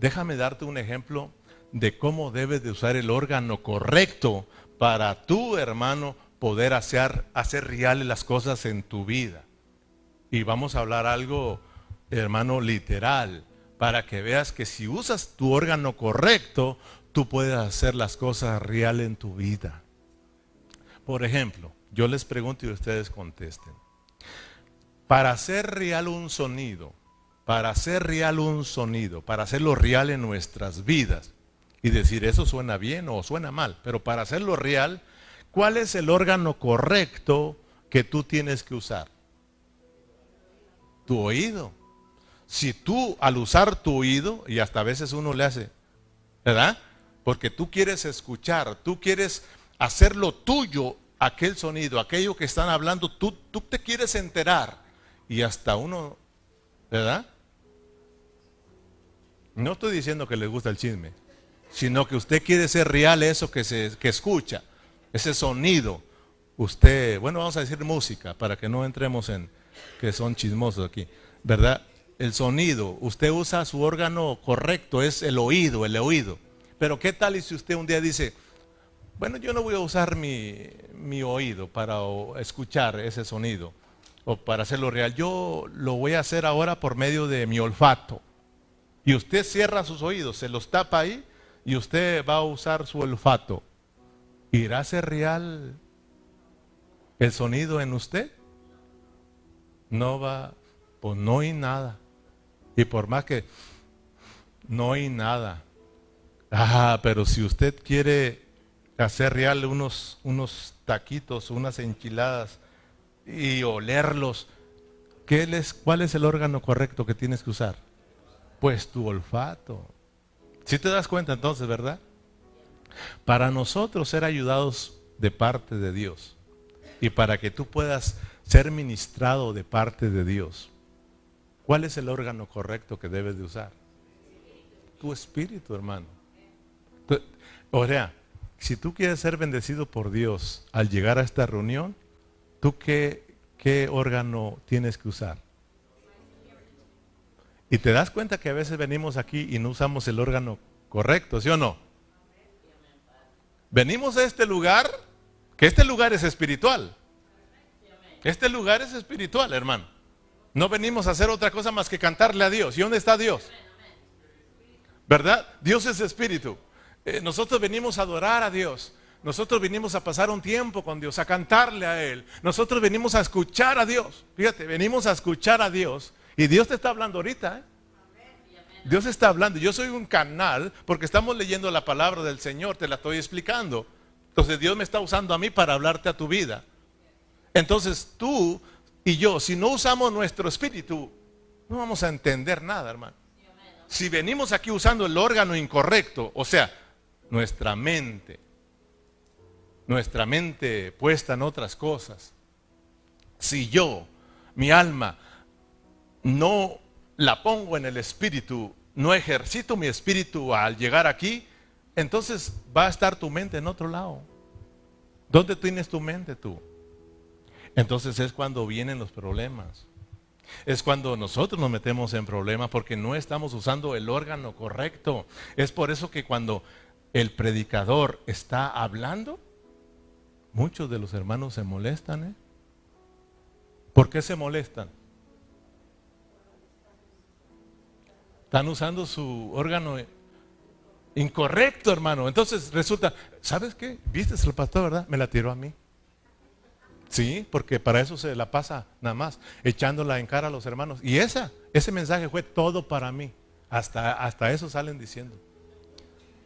Déjame darte un ejemplo de cómo debes de usar el órgano correcto para tu hermano poder hacer, hacer reales las cosas en tu vida. Y vamos a hablar algo, hermano, literal para que veas que si usas tu órgano correcto, tú puedes hacer las cosas reales en tu vida. Por ejemplo, yo les pregunto y ustedes contesten. Para hacer real un sonido, para hacer real un sonido, para hacerlo real en nuestras vidas, y decir eso suena bien o suena mal, pero para hacerlo real, ¿cuál es el órgano correcto que tú tienes que usar? Tu oído. Si tú al usar tu oído, y hasta a veces uno le hace, ¿verdad? Porque tú quieres escuchar, tú quieres hacer lo tuyo aquel sonido, aquello que están hablando, tú, tú te quieres enterar. Y hasta uno, ¿verdad? No estoy diciendo que le gusta el chisme, sino que usted quiere ser real eso que, se, que escucha, ese sonido. Usted, bueno, vamos a decir música para que no entremos en que son chismosos aquí, ¿verdad? El sonido, usted usa su órgano correcto, es el oído, el oído. Pero ¿qué tal si usted un día dice, bueno, yo no voy a usar mi, oído para escuchar ese sonido o para hacerlo real, yo lo voy a hacer ahora por medio de mi olfato. Y usted cierra sus oídos, se los tapa ahí y usted va a usar su olfato. ¿Irá a ser real el sonido en usted? No va, pues no hay nada. Y por más que no hay nada. Ah, pero si usted quiere hacer real unos, unos taquitos, unas enchiladas y olerlos, ¿qué ¿cuál es el órgano correcto que tienes que usar? Pues tu olfato. Si te das cuenta entonces, ¿verdad? Para nosotros ser ayudados de parte de Dios y para que tú puedas ser ministrado de parte de Dios, ¿Cuál es el órgano correcto que debes de usar? Tu espíritu, hermano. O sea, si tú quieres ser bendecido por Dios al llegar a esta reunión, ¿tú qué, qué órgano tienes que usar? Y te das cuenta que a veces venimos aquí y no usamos el órgano correcto, ¿sí o no? Venimos a este lugar, que este lugar es espiritual. Este lugar es espiritual, hermano. No venimos a hacer otra cosa más que cantarle a Dios. ¿Y dónde está Dios? ¿Verdad? Dios es espíritu. Eh, nosotros venimos a adorar a Dios. Nosotros venimos a pasar un tiempo con Dios, a cantarle a Él. Nosotros venimos a escuchar a Dios. Fíjate, venimos a escuchar a Dios. Y Dios te está hablando ahorita. ¿eh? Dios está hablando. Yo soy un canal porque estamos leyendo la palabra del Señor, te la estoy explicando. Entonces Dios me está usando a mí para hablarte a tu vida. Entonces tú y yo, si no usamos nuestro espíritu, no vamos a entender nada, hermano. Si venimos aquí usando el órgano incorrecto, o sea, nuestra mente, nuestra mente puesta en otras cosas, si yo, mi alma, no la pongo en el espíritu, no ejercito mi espíritu al llegar aquí, entonces va a estar tu mente en otro lado. ¿Dónde tienes tu mente tú? Entonces es cuando vienen los problemas. Es cuando nosotros nos metemos en problemas porque no estamos usando el órgano correcto. Es por eso que cuando el predicador está hablando, muchos de los hermanos se molestan. ¿eh? ¿Por qué se molestan? Están usando su órgano incorrecto, hermano. Entonces resulta, ¿sabes qué? ¿Viste el pastor, verdad? Me la tiró a mí. Sí, porque para eso se la pasa nada más, echándola en cara a los hermanos. Y esa, ese mensaje fue todo para mí. Hasta, hasta eso salen diciendo.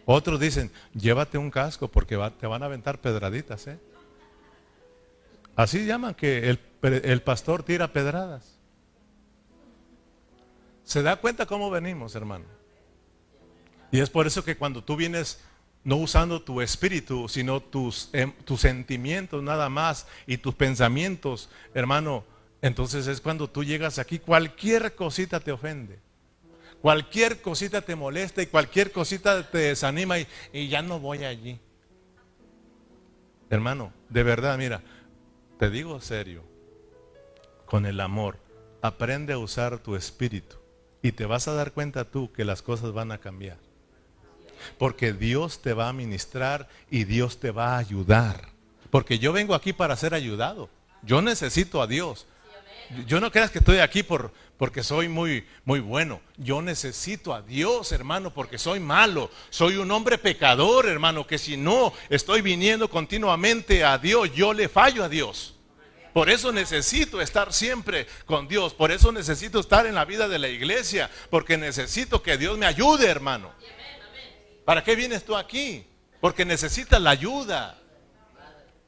Otros dicen, llévate un casco porque te van a aventar pedraditas. ¿eh? Así llaman que el, el pastor tira pedradas. ¿Se da cuenta cómo venimos, hermano? Y es por eso que cuando tú vienes no usando tu espíritu, sino tus, em, tus sentimientos nada más y tus pensamientos, hermano, entonces es cuando tú llegas aquí, cualquier cosita te ofende. Cualquier cosita te molesta y cualquier cosita te desanima y, y ya no voy allí. Hermano, de verdad, mira, te digo serio, con el amor, aprende a usar tu espíritu y te vas a dar cuenta tú que las cosas van a cambiar. Porque Dios te va a ministrar y Dios te va a ayudar. Porque yo vengo aquí para ser ayudado. Yo necesito a Dios. Yo no creas que estoy aquí por, porque soy muy, muy bueno. Yo necesito a Dios, hermano, porque soy malo. Soy un hombre pecador, hermano, que si no estoy viniendo continuamente a Dios, yo le fallo a Dios. Por eso necesito estar siempre con Dios. Por eso necesito estar en la vida de la iglesia. Porque necesito que Dios me ayude, hermano. ¿Para qué vienes tú aquí? Porque necesitas la ayuda.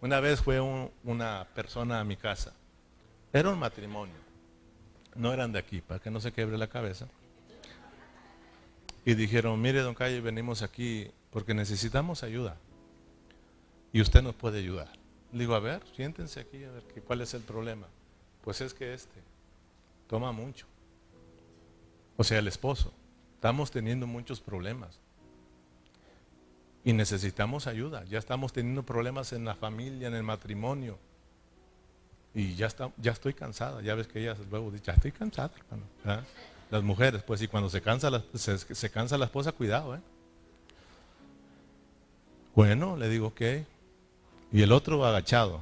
Una vez fue una persona a mi casa. Era un matrimonio. No eran de aquí, para que no se quebre la cabeza. Y dijeron, mire, don Calle, venimos aquí porque necesitamos ayuda. Y usted nos puede ayudar. Le digo, a ver, siéntense aquí, a ver cuál es el problema. Pues es que este toma mucho. O sea, el esposo. Estamos teniendo muchos problemas. Y necesitamos ayuda. Ya estamos teniendo problemas en la familia, en el matrimonio. Y ya, está, ya estoy cansada. Ya ves que ellas luego dicen, ya estoy cansada, hermano. Las mujeres, pues, y cuando se cansa, la, se, cansa la esposa, cuidado, ¿eh? Bueno, le digo, ok. Y el otro agachado.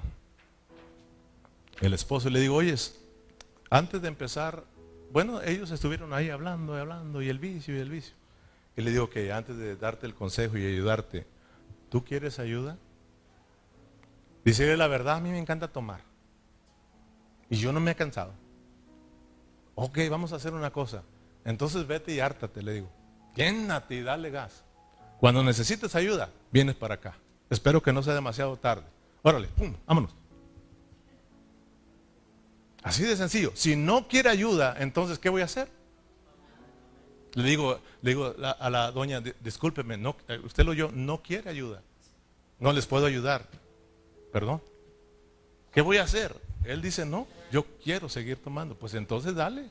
El esposo le digo, oyes, antes de empezar, bueno, ellos estuvieron ahí hablando y hablando, y el vicio y el vicio. Y le digo que antes de darte el consejo y ayudarte, ¿tú quieres ayuda? Dice la verdad, a mí me encanta tomar. Y yo no me he cansado. Ok, vamos a hacer una cosa. Entonces vete y hártate, le digo. Llénate y dale gas. Cuando necesites ayuda, vienes para acá. Espero que no sea demasiado tarde. Órale, pum, vámonos. Así de sencillo. Si no quiere ayuda, entonces, ¿qué voy a hacer? Le digo, le digo a la doña, discúlpeme, no, eh, usted lo yo no quiere ayuda. No les puedo ayudar. Perdón. ¿Qué voy a hacer? Él dice, no, yo quiero seguir tomando. Pues entonces dale.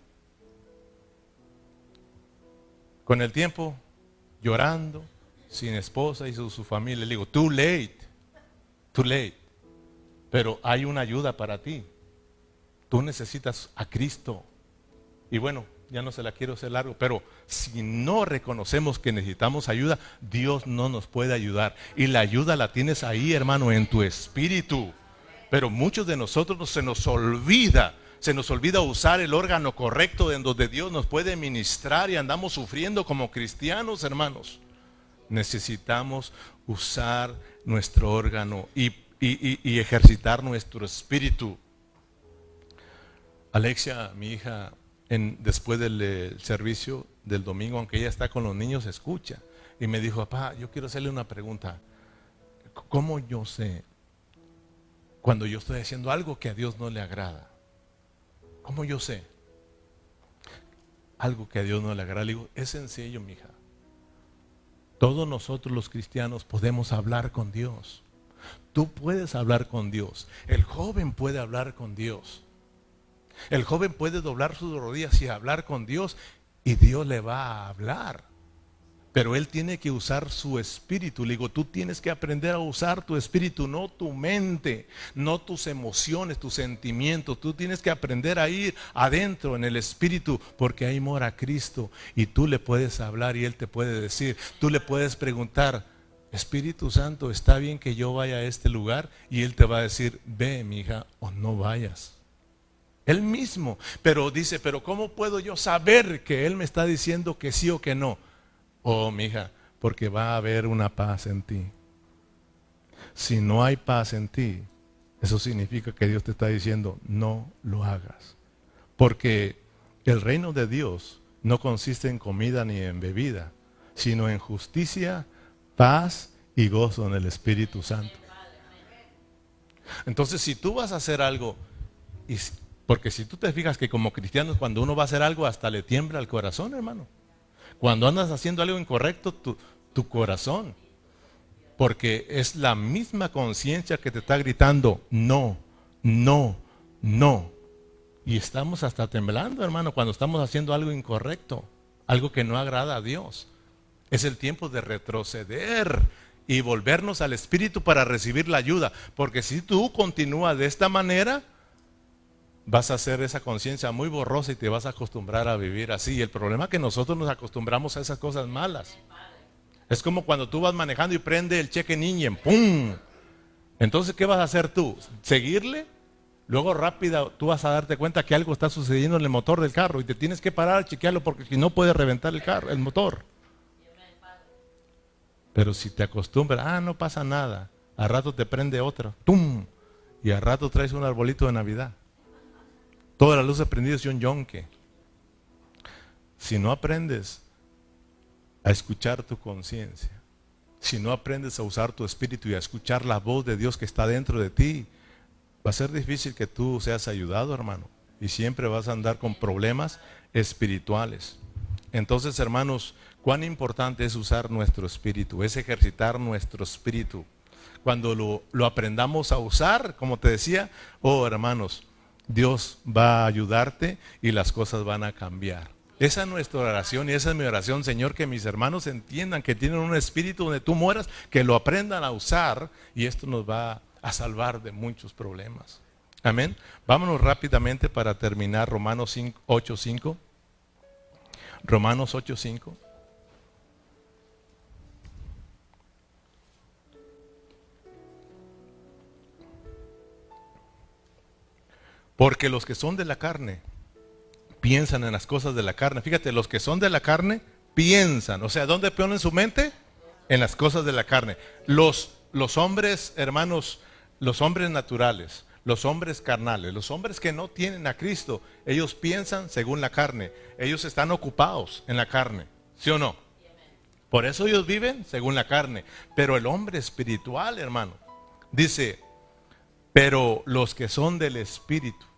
Con el tiempo, llorando, sin esposa y su familia, le digo, too late, too late. Pero hay una ayuda para ti. Tú necesitas a Cristo. Y bueno, ya no se la quiero hacer largo, pero si no reconocemos que necesitamos ayuda, Dios no nos puede ayudar. Y la ayuda la tienes ahí, hermano, en tu espíritu. Pero muchos de nosotros se nos olvida, se nos olvida usar el órgano correcto en donde Dios nos puede ministrar y andamos sufriendo como cristianos, hermanos. Necesitamos usar nuestro órgano y, y ejercitar nuestro espíritu. Alexia, mi hija, después del eh, servicio del domingo, aunque ella está con los niños, escucha. Y me dijo, papá, yo quiero hacerle una pregunta. ¿Cómo yo sé cuando yo estoy haciendo algo que a Dios no le agrada? ¿Cómo yo sé? Algo que a Dios no le agrada. Le digo, es sencillo, hija Todos nosotros los cristianos podemos hablar con Dios. Tú puedes hablar con Dios. El joven puede hablar con Dios. El joven puede doblar sus rodillas y hablar con Dios y Dios le va a hablar. Pero él tiene que usar su espíritu. Le digo, tú tienes que aprender a usar tu espíritu, no tu mente, no tus emociones, tus sentimientos. Tú tienes que aprender a ir adentro en el espíritu, porque ahí mora Cristo. Y tú le puedes hablar y él te puede decir, tú le puedes preguntar, Espíritu Santo, ¿está bien que yo vaya a este lugar? Y él te va a decir, ve, mi hija, o no vayas. Él mismo. Pero dice, pero ¿cómo puedo yo saber que Él me está diciendo que sí o que no? Oh, mi hija, porque va a haber una paz en ti. Si no hay paz en ti, eso significa que Dios te está diciendo, no lo hagas. Porque el reino de Dios no consiste en comida ni en bebida, sino en justicia, paz y gozo en el Espíritu Santo. Entonces, si tú vas a hacer algo, y, porque si tú te fijas que como cristianos cuando uno va a hacer algo hasta le tiembla el corazón, hermano. Cuando andas haciendo algo incorrecto, tu, corazón. Porque es la misma conciencia que te está gritando, no, no, no. Y estamos hasta temblando, hermano, cuando estamos haciendo algo incorrecto, algo que no agrada a Dios. Es el tiempo de retroceder y volvernos al Espíritu para recibir la ayuda. Porque si tú continúas de esta manera, vas a hacer esa conciencia muy borrosa y te vas a acostumbrar a vivir así. El problema es que nosotros nos acostumbramos a esas cosas malas. Es como cuando tú vas manejando y prende el cheque niño, ¡pum! Entonces, ¿qué vas a hacer tú? ¿Seguirle? Luego rápida tú vas a darte cuenta que algo está sucediendo en el motor del carro y te tienes que parar a chequearlo porque si no puede reventar el carro, el motor. Pero si te acostumbras, ah, no pasa nada, a rato te prende otra, ¡tum! Y a rato traes un arbolito de Navidad. Todas las luces prendidas y un yonque. Si no aprendes a escuchar tu conciencia, si no aprendes a usar tu espíritu y a escuchar la voz de Dios que está dentro de ti, va a ser difícil que tú seas ayudado, hermano. Y siempre vas a andar con problemas espirituales. Entonces, hermanos, Cuán importante es usar nuestro espíritu, es ejercitar nuestro espíritu. Cuando lo, aprendamos a usar, como te decía, oh hermanos, Dios va a ayudarte y las cosas van a cambiar. Esa es nuestra oración y esa es mi oración, Señor, que mis hermanos entiendan que tienen un espíritu donde tú mueras, que lo aprendan a usar y esto nos va a salvar de muchos problemas. Amén. Vámonos rápidamente para terminar Romanos 8.5. Romanos 8.5. Porque los que son de la carne piensan en las cosas de la carne. Fíjate, los que son de la carne piensan. O sea, ¿dónde ponen su mente? En las cosas de la carne. Los, los hombres, hermanos, los hombres naturales, los hombres carnales, los hombres que no tienen a Cristo, ellos piensan según la carne. Ellos están ocupados en la carne. ¿Sí o no? Por eso ellos viven según la carne. Pero el hombre espiritual, hermano, dice, pero los que son del Espíritu,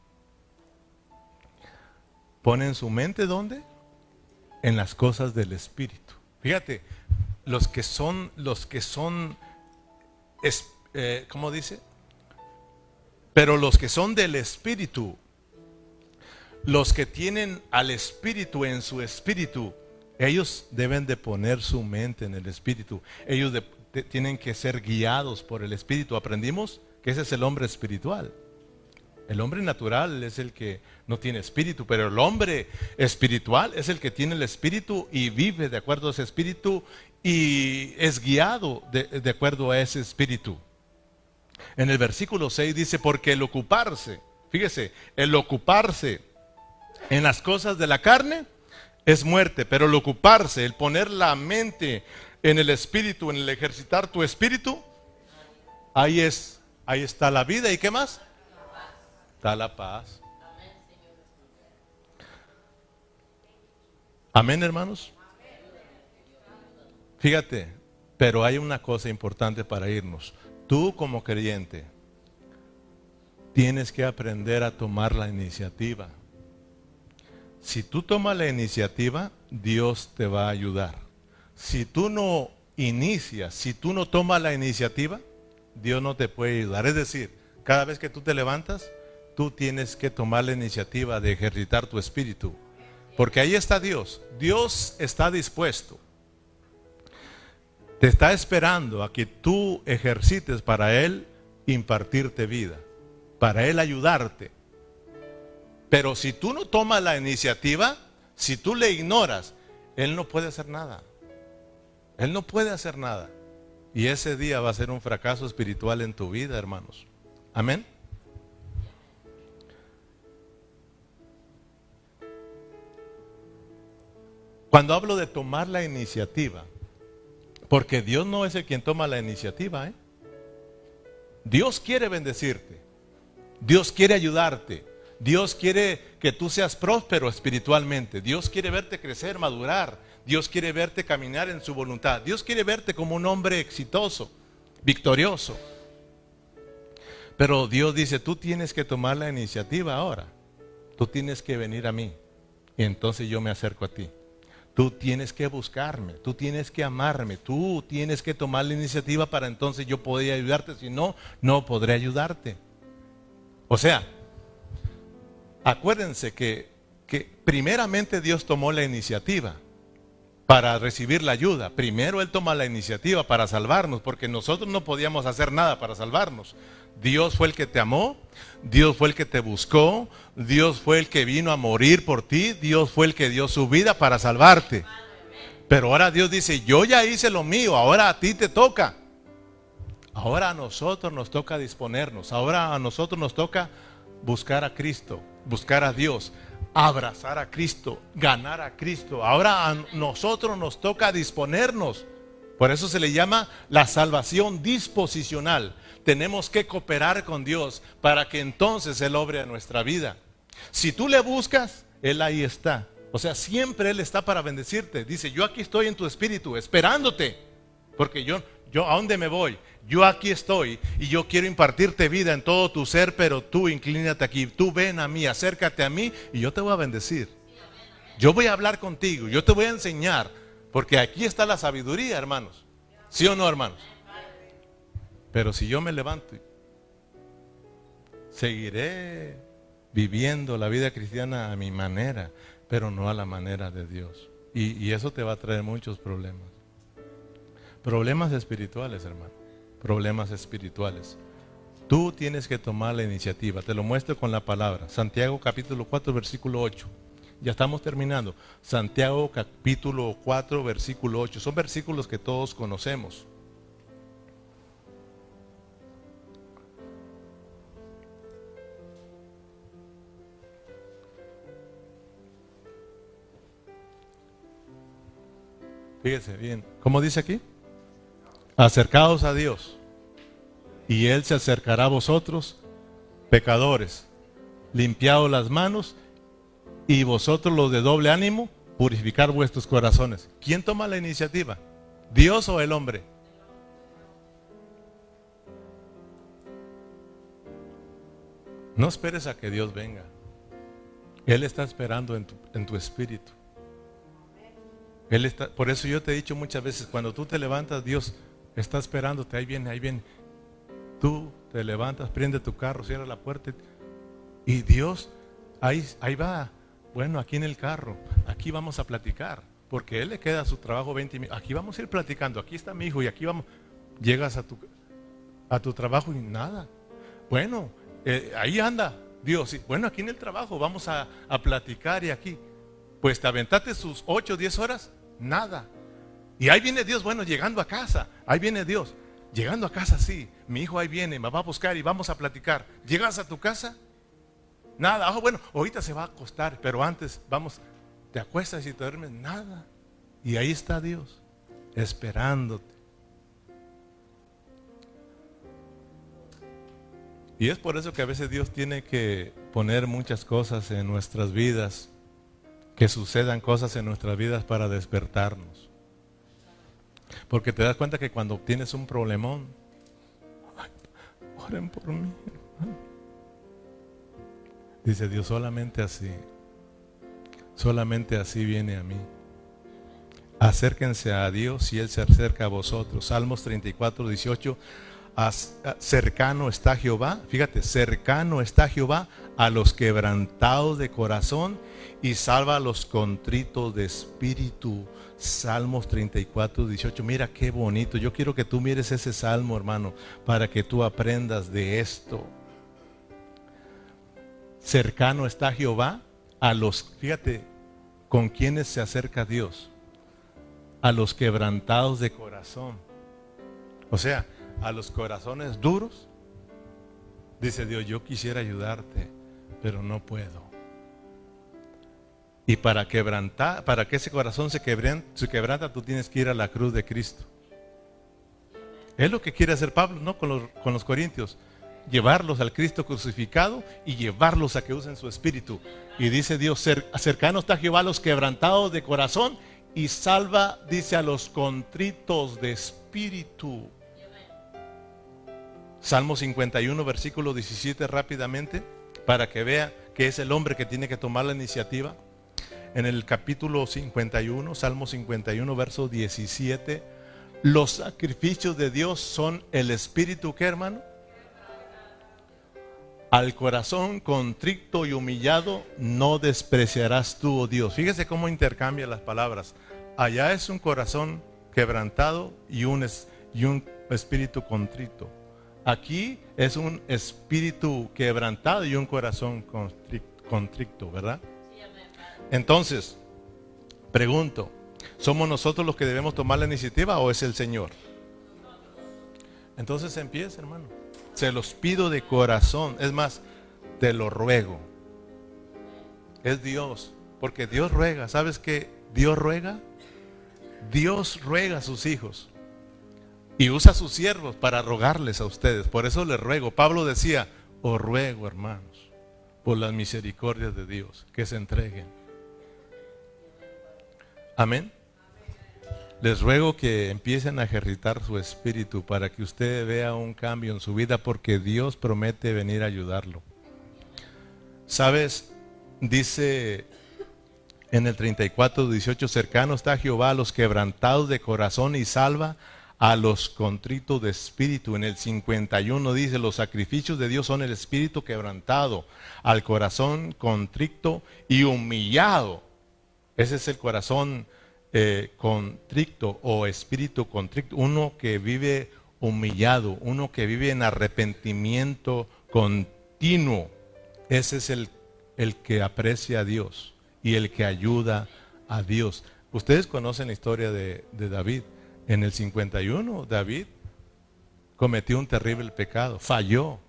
ponen su mente ¿dónde? En las cosas del Espíritu. Fíjate, los que son, los que son, eh, ¿cómo dice? Pero los que son del Espíritu, los que tienen al Espíritu en su Espíritu, ellos deben de poner su mente en el Espíritu. Ellos tienen que ser guiados por el Espíritu. ¿Aprendimos? que ese es el hombre espiritual. El hombre natural es el que no tiene espíritu, pero el hombre espiritual es el que tiene el espíritu y vive de acuerdo a ese espíritu y es guiado de, acuerdo a ese espíritu. En el versículo 6 dice, porque el ocuparse, fíjese, el ocuparse en las cosas de la carne es muerte, pero el ocuparse, el poner la mente en el espíritu, en el ejercitar tu espíritu, ahí es Ahí está la vida. ¿Y qué más? Está la paz. Amén, hermanos. Fíjate, pero hay una cosa importante para irnos. Tú como creyente tienes que aprender a tomar la iniciativa. Si tú tomas la iniciativa, Dios te va a ayudar. Si tú no inicias, si tú no tomas la iniciativa, Dios no te puede ayudar. Es decir, cada vez que tú te levantas, tú tienes que tomar la iniciativa de ejercitar tu espíritu. Porque ahí está Dios. Dios está dispuesto. Te está esperando a que tú ejercites para Él impartirte vida, para Él ayudarte. Pero si tú no tomas la iniciativa, si tú le ignoras, Él no puede hacer nada. Él no puede hacer nada. Y ese día va a ser un fracaso espiritual en tu vida, hermanos. Amén. Cuando hablo de tomar la iniciativa, porque Dios no es el quien toma la iniciativa, ¿eh? Dios quiere bendecirte, Dios quiere ayudarte, Dios quiere que tú seas próspero espiritualmente, Dios quiere verte crecer, madurar, Dios quiere verte caminar en su voluntad. Dios quiere verte como un hombre exitoso, victorioso. Pero Dios dice, tú tienes que tomar la iniciativa ahora. Tú tienes que venir a mí. Y entonces yo me acerco a ti. Tú tienes que buscarme, tú tienes que amarme, tú tienes que tomar la iniciativa para entonces yo poder ayudarte. Si no, no podré ayudarte. O sea, acuérdense que, que primeramente Dios tomó la iniciativa para recibir la ayuda. Primero Él toma la iniciativa para salvarnos, porque nosotros no podíamos hacer nada para salvarnos. Dios fue el que te amó, Dios fue el que te buscó, Dios fue el que vino a morir por ti, Dios fue el que dio su vida para salvarte. Pero ahora Dios dice, yo ya hice lo mío, ahora a ti te toca. Ahora a nosotros nos toca disponernos, ahora a nosotros nos toca buscar a Cristo, buscar a Dios, abrazar a Cristo, ganar a Cristo. Ahora a nosotros nos toca disponernos. Por eso se le llama la salvación disposicional. Tenemos que cooperar con Dios para que entonces Él obre a nuestra vida. Si tú le buscas, Él ahí está. O sea, siempre Él está para bendecirte. Dice, yo aquí estoy en tu espíritu, esperándote. Porque yo, yo, ¿a dónde me voy? Yo aquí estoy y yo quiero impartirte vida en todo tu ser, pero tú inclínate aquí, tú ven a mí, acércate a mí y yo te voy a bendecir. Yo voy a hablar contigo, yo te voy a enseñar, porque aquí está la sabiduría, hermanos. ¿Sí o no, hermanos? Pero si yo me levanto, seguiré viviendo la vida cristiana a mi manera, pero no a la manera de Dios. Y, y eso te va a traer muchos problemas. Problemas espirituales, hermano. Problemas espirituales. Tú tienes que tomar la iniciativa. Te lo muestro con la palabra. Santiago capítulo 4, versículo 8. Ya estamos terminando. Santiago capítulo 4, versículo 8. Son versículos que todos conocemos. Fíjese bien. ¿Cómo dice aquí? Acercaos a Dios y Él se acercará a vosotros, pecadores. Limpiaos las manos y vosotros los de doble ánimo, purificar vuestros corazones. ¿Quién toma la iniciativa? ¿Dios o el hombre? No esperes a que Dios venga. Él está esperando en tu, en tu espíritu. Él está, por eso yo te he dicho muchas veces, cuando tú te levantas, Dios está esperándote, ahí viene, ahí viene. Tú te levantas, prende tu carro, cierra la puerta y Dios, ahí, ahí va. Bueno, aquí en el carro, aquí vamos a platicar, porque Él le queda su trabajo 20 minutos. Aquí vamos a ir platicando, aquí está mi hijo y aquí vamos. Llegas a tu, a tu trabajo y nada. Bueno, eh, ahí anda Dios. Bueno, aquí en el trabajo vamos a, a platicar y aquí. Pues te aventaste sus 8 o 10 horas Nada. Y ahí viene Dios, bueno, llegando a casa. Ahí viene Dios. Llegando a casa, sí. Mi hijo ahí viene, me va a buscar y vamos a platicar. ¿Llegas a tu casa? Nada. Ah, bueno, ahorita se va a acostar, pero antes vamos, te acuestas y te duermes. Nada. Y ahí está Dios, esperándote. Y es por eso que a veces Dios tiene que poner muchas cosas en nuestras vidas que sucedan cosas en nuestras vidas para despertarnos. Porque te das cuenta que cuando tienes un problemón, oren por mí. Dice Dios, solamente así, solamente así viene a mí. Acérquense a Dios y Él se acerca a vosotros. Salmos 34, 18. Cercano está Jehová, fíjate, cercano está Jehová a los quebrantados de corazón y salva a los contritos de espíritu. Salmos 34, 18. Mira qué bonito. Yo quiero que tú mires ese salmo, hermano, para que tú aprendas de esto. Cercano está Jehová a los, fíjate, con quienes se acerca Dios, a los quebrantados de corazón. O sea, a los corazones duros. Dice Dios, yo quisiera ayudarte, pero no puedo. Y para quebrantar, para que ese corazón se quebranta, tú tienes que ir a la cruz de Cristo. Es lo que quiere hacer Pablo, ¿no? Con los, con los corintios. Llevarlos al Cristo crucificado y llevarlos a que usen su espíritu. Y dice Dios, cercano está Jehová a los quebrantados de corazón y salva, dice, a los contritos de espíritu. Salmo 51, versículo 17 rápidamente, para que vea que es el hombre que tiene que tomar la iniciativa. En el capítulo 51, Salmo 51, verso 17, los sacrificios de Dios son el espíritu que hermano. Al corazón contrito y humillado no despreciarás tú, oh Dios. Fíjese cómo intercambia las palabras. Allá es un corazón quebrantado y un, y un espíritu contrito. Aquí es un espíritu quebrantado y un corazón contrito, ¿verdad? Entonces, pregunto, ¿somos nosotros los que debemos tomar la iniciativa o es el Señor? Entonces empieza, hermano. Se los pido de corazón. Es más, te lo ruego. Es Dios. Porque Dios ruega. ¿Sabes qué? Dios ruega. Dios ruega a sus hijos. Y usa a sus siervos para rogarles a ustedes. Por eso les ruego. Pablo decía, os ruego, hermanos, por las misericordias de Dios, que se entreguen. Amén. Les ruego que empiecen a ejercitar su espíritu para que usted vea un cambio en su vida porque Dios promete venir a ayudarlo. ¿Sabes? Dice en el 34, 18, cercano está Jehová a los quebrantados de corazón y salva a los contritos de espíritu. En el 51 dice, los sacrificios de Dios son el espíritu quebrantado, al corazón contrito y humillado. Ese es el corazón eh, contrito o espíritu contrito, uno que vive humillado, uno que vive en arrepentimiento continuo. Ese es el, el que aprecia a Dios y el que ayuda a Dios. Ustedes conocen la historia de, de David. En el 51, David cometió un terrible pecado, falló,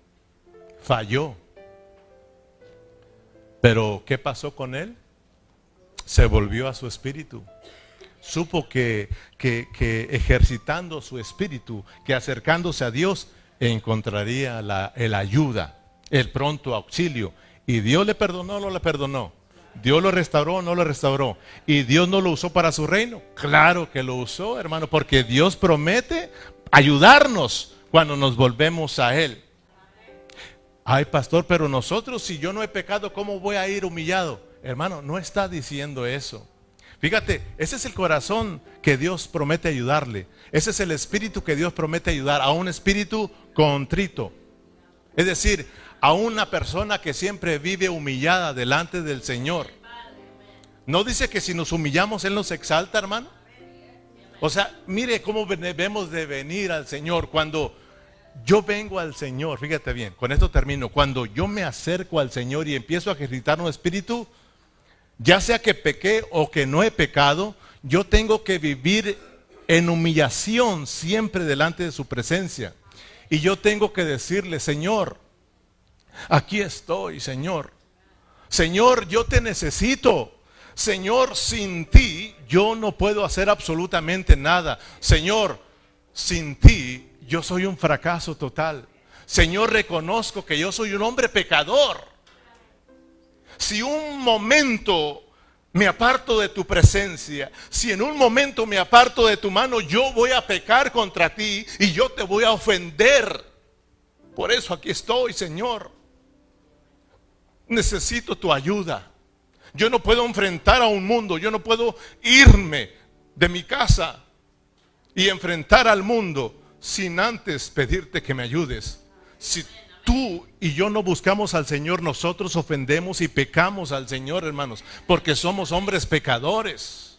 falló. Pero ¿qué pasó con él? Se volvió a su espíritu. Supo que, que, ejercitando su espíritu, que acercándose a Dios, encontraría la el ayuda, el pronto auxilio. ¿Y Dios le perdonó o no le perdonó? Dios lo restauró o no lo restauró. ¿Y Dios no lo usó para su reino? Claro que lo usó, hermano, porque Dios promete ayudarnos cuando nos volvemos a Él. Ay, pastor, pero nosotros, si yo no he pecado, ¿cómo voy a ir humillado? Hermano, no está diciendo eso. Fíjate, ese es el corazón que Dios promete ayudarle. Ese es el espíritu que Dios promete ayudar a un espíritu contrito. Es decir, a una persona que siempre vive humillada delante del Señor. ¿No dice que si nos humillamos Él nos exalta, hermano? O sea, mire cómo debemos de venir al Señor. Cuando yo vengo al Señor, fíjate bien, con esto termino. Cuando yo me acerco al Señor y empiezo a ejercitar un espíritu, ya sea que pequé o que no he pecado, yo tengo que vivir en humillación siempre delante de su presencia. Y yo tengo que decirle, Señor, Aquí estoy, Señor. Señor, yo te necesito. Señor, sin ti yo no puedo hacer absolutamente nada. Señor, sin ti yo soy un fracaso total. Señor, reconozco que yo soy un hombre pecador. Si un momento me aparto de tu presencia, si en un momento me aparto de tu mano, yo voy a pecar contra ti y yo te voy a ofender. Por eso aquí estoy, Señor necesito tu ayuda. Yo no puedo enfrentar a un mundo, yo no puedo irme de mi casa y enfrentar al mundo sin antes pedirte que me ayudes. Si tú y yo no buscamos al Señor, nosotros ofendemos y pecamos al Señor, hermanos, porque somos hombres pecadores.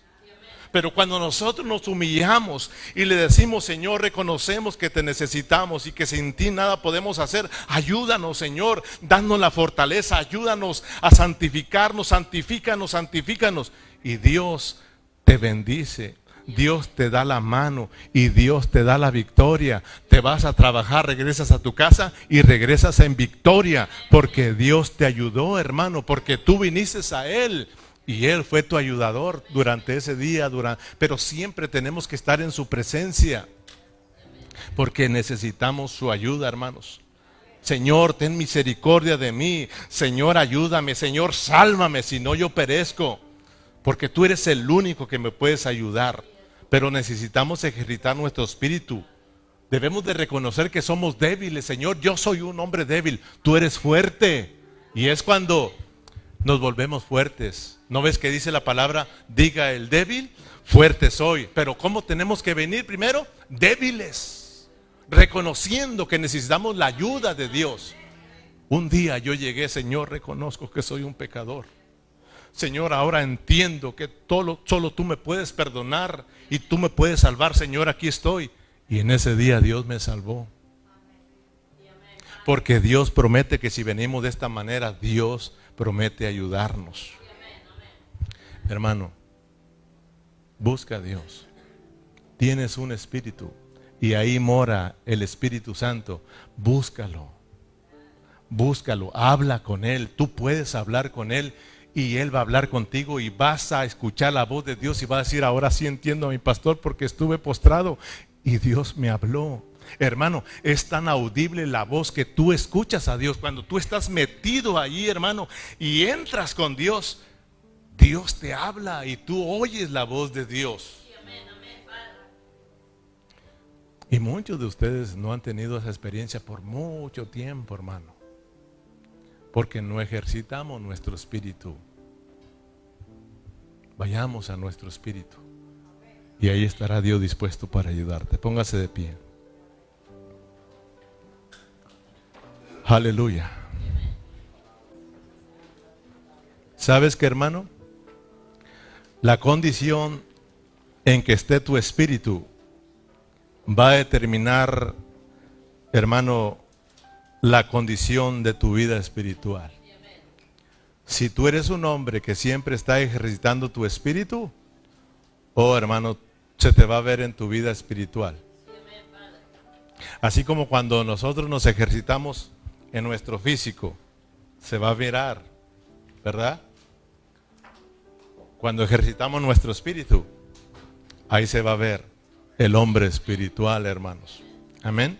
Pero cuando nosotros nos humillamos y le decimos, Señor, reconocemos que te necesitamos y que sin ti nada podemos hacer, ayúdanos, Señor, danos la fortaleza, ayúdanos a santificarnos, santifícanos, santifícanos. Y Dios te bendice. Dios te da la mano y Dios te da la victoria. Te vas a trabajar, regresas a tu casa y regresas en victoria porque Dios te ayudó, hermano, porque tú viniste a Él. Y Él fue tu ayudador durante ese día, pero siempre tenemos que estar en su presencia, porque necesitamos su ayuda, hermanos. Señor, ten misericordia de mí. Señor, ayúdame. Señor, sálvame, si no yo perezco. Porque tú eres el único que me puedes ayudar. Pero necesitamos ejercitar nuestro espíritu Debemos de reconocer que somos débiles, Señor. Yo soy un hombre débil, tú eres fuerte. Y es cuando nos volvemos fuertes. ¿No ves que dice la palabra, diga el débil, fuerte soy? Pero ¿cómo tenemos que venir primero? Débiles, reconociendo que necesitamos la ayuda de Dios. Un día yo llegué, Señor, reconozco que soy un pecador. Señor, ahora entiendo que todo, solo tú me puedes perdonar y tú me puedes salvar, Señor, aquí estoy. Y en ese día Dios me salvó. Porque Dios promete que si venimos de esta manera, Dios promete ayudarnos. Hermano, busca a Dios. Tienes un espíritu y ahí mora el Espíritu Santo. Búscalo. Búscalo, habla con Él. Tú puedes hablar con Él y Él va a hablar contigo y vas a escuchar la voz de Dios y va a decir, ahora sí entiendo a mi pastor porque estuve postrado y Dios me habló. Hermano, es tan audible la voz que tú escuchas a Dios. Cuando tú estás metido allí, hermano, y entras con Dios, Dios te habla y tú oyes la voz de Dios. Y muchos de ustedes no han tenido esa experiencia por mucho tiempo, hermano. Porque no ejercitamos nuestro espíritu. Vayamos a nuestro espíritu. Y ahí estará Dios dispuesto para ayudarte. Póngase de pie. Aleluya. ¿Sabes qué, hermano? La condición en que esté tu espíritu va a determinar, hermano, la condición de tu vida espiritual. Si tú eres un hombre que siempre está ejercitando tu espíritu, oh hermano, se te va a ver en tu vida espiritual. Así como cuando nosotros nos ejercitamos en nuestro físico, se va a mirar, ¿verdad? Cuando ejercitamos nuestro espíritu, ahí se va a ver el hombre espiritual, hermanos. Amén.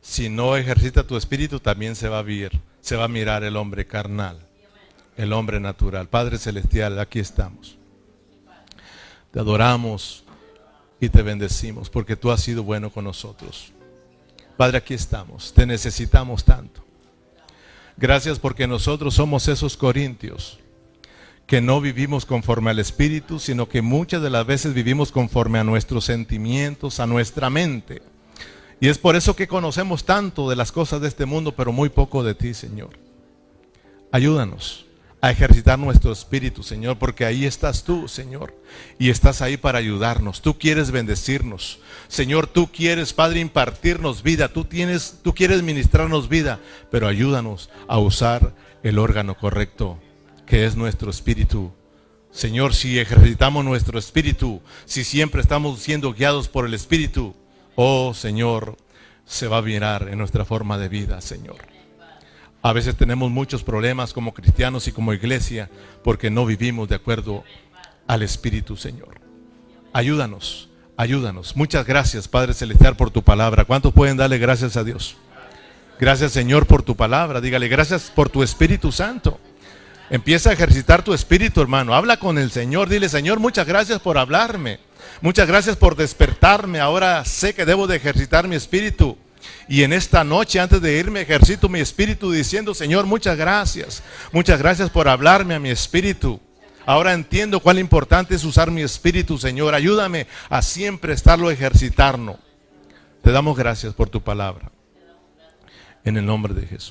Si no ejercita tu espíritu, también se va a ver, se va a mirar el hombre carnal, el hombre natural. Padre celestial, aquí estamos. Te adoramos y te bendecimos porque tú has sido bueno con nosotros. Padre, aquí estamos. Te necesitamos tanto. Gracias porque nosotros somos esos corintios que no vivimos conforme al Espíritu, sino que muchas de las veces vivimos conforme a nuestros sentimientos, a nuestra mente. Y es por eso que conocemos tanto de las cosas de este mundo, pero muy poco de ti, Señor. Ayúdanos a ejercitar nuestro espíritu, Señor, porque ahí estás tú, Señor, y estás ahí para ayudarnos. Tú quieres bendecirnos. Señor, tú quieres, Padre, impartirnos vida. Tú tienes tú quieres ministrarnos vida, pero ayúdanos a usar el órgano correcto, que es nuestro espíritu. Señor, si ejercitamos nuestro espíritu, si siempre estamos siendo guiados por el espíritu, oh Señor, se va a mirar en nuestra forma de vida, Señor. A veces tenemos muchos problemas como cristianos y como iglesia porque no vivimos de acuerdo al Espíritu, Señor. Ayúdanos, ayúdanos. Muchas gracias, Padre Celestial, por tu palabra. ¿Cuántos pueden darle gracias a Dios? Gracias, Señor, por tu palabra. Dígale, gracias por tu Espíritu Santo. Empieza a ejercitar tu espíritu, hermano. Habla con el Señor. Dile, Señor, muchas gracias por hablarme. Muchas gracias por despertarme. Ahora sé que debo de ejercitar mi espíritu. Y en esta noche, antes de irme, ejercito mi espíritu diciendo, Señor, muchas gracias. Muchas gracias por hablarme a mi espíritu. Ahora entiendo cuán importante es usar mi espíritu, Señor. Ayúdame a siempre estarlo ejercitando. Te damos gracias por tu palabra. En el nombre de Jesús.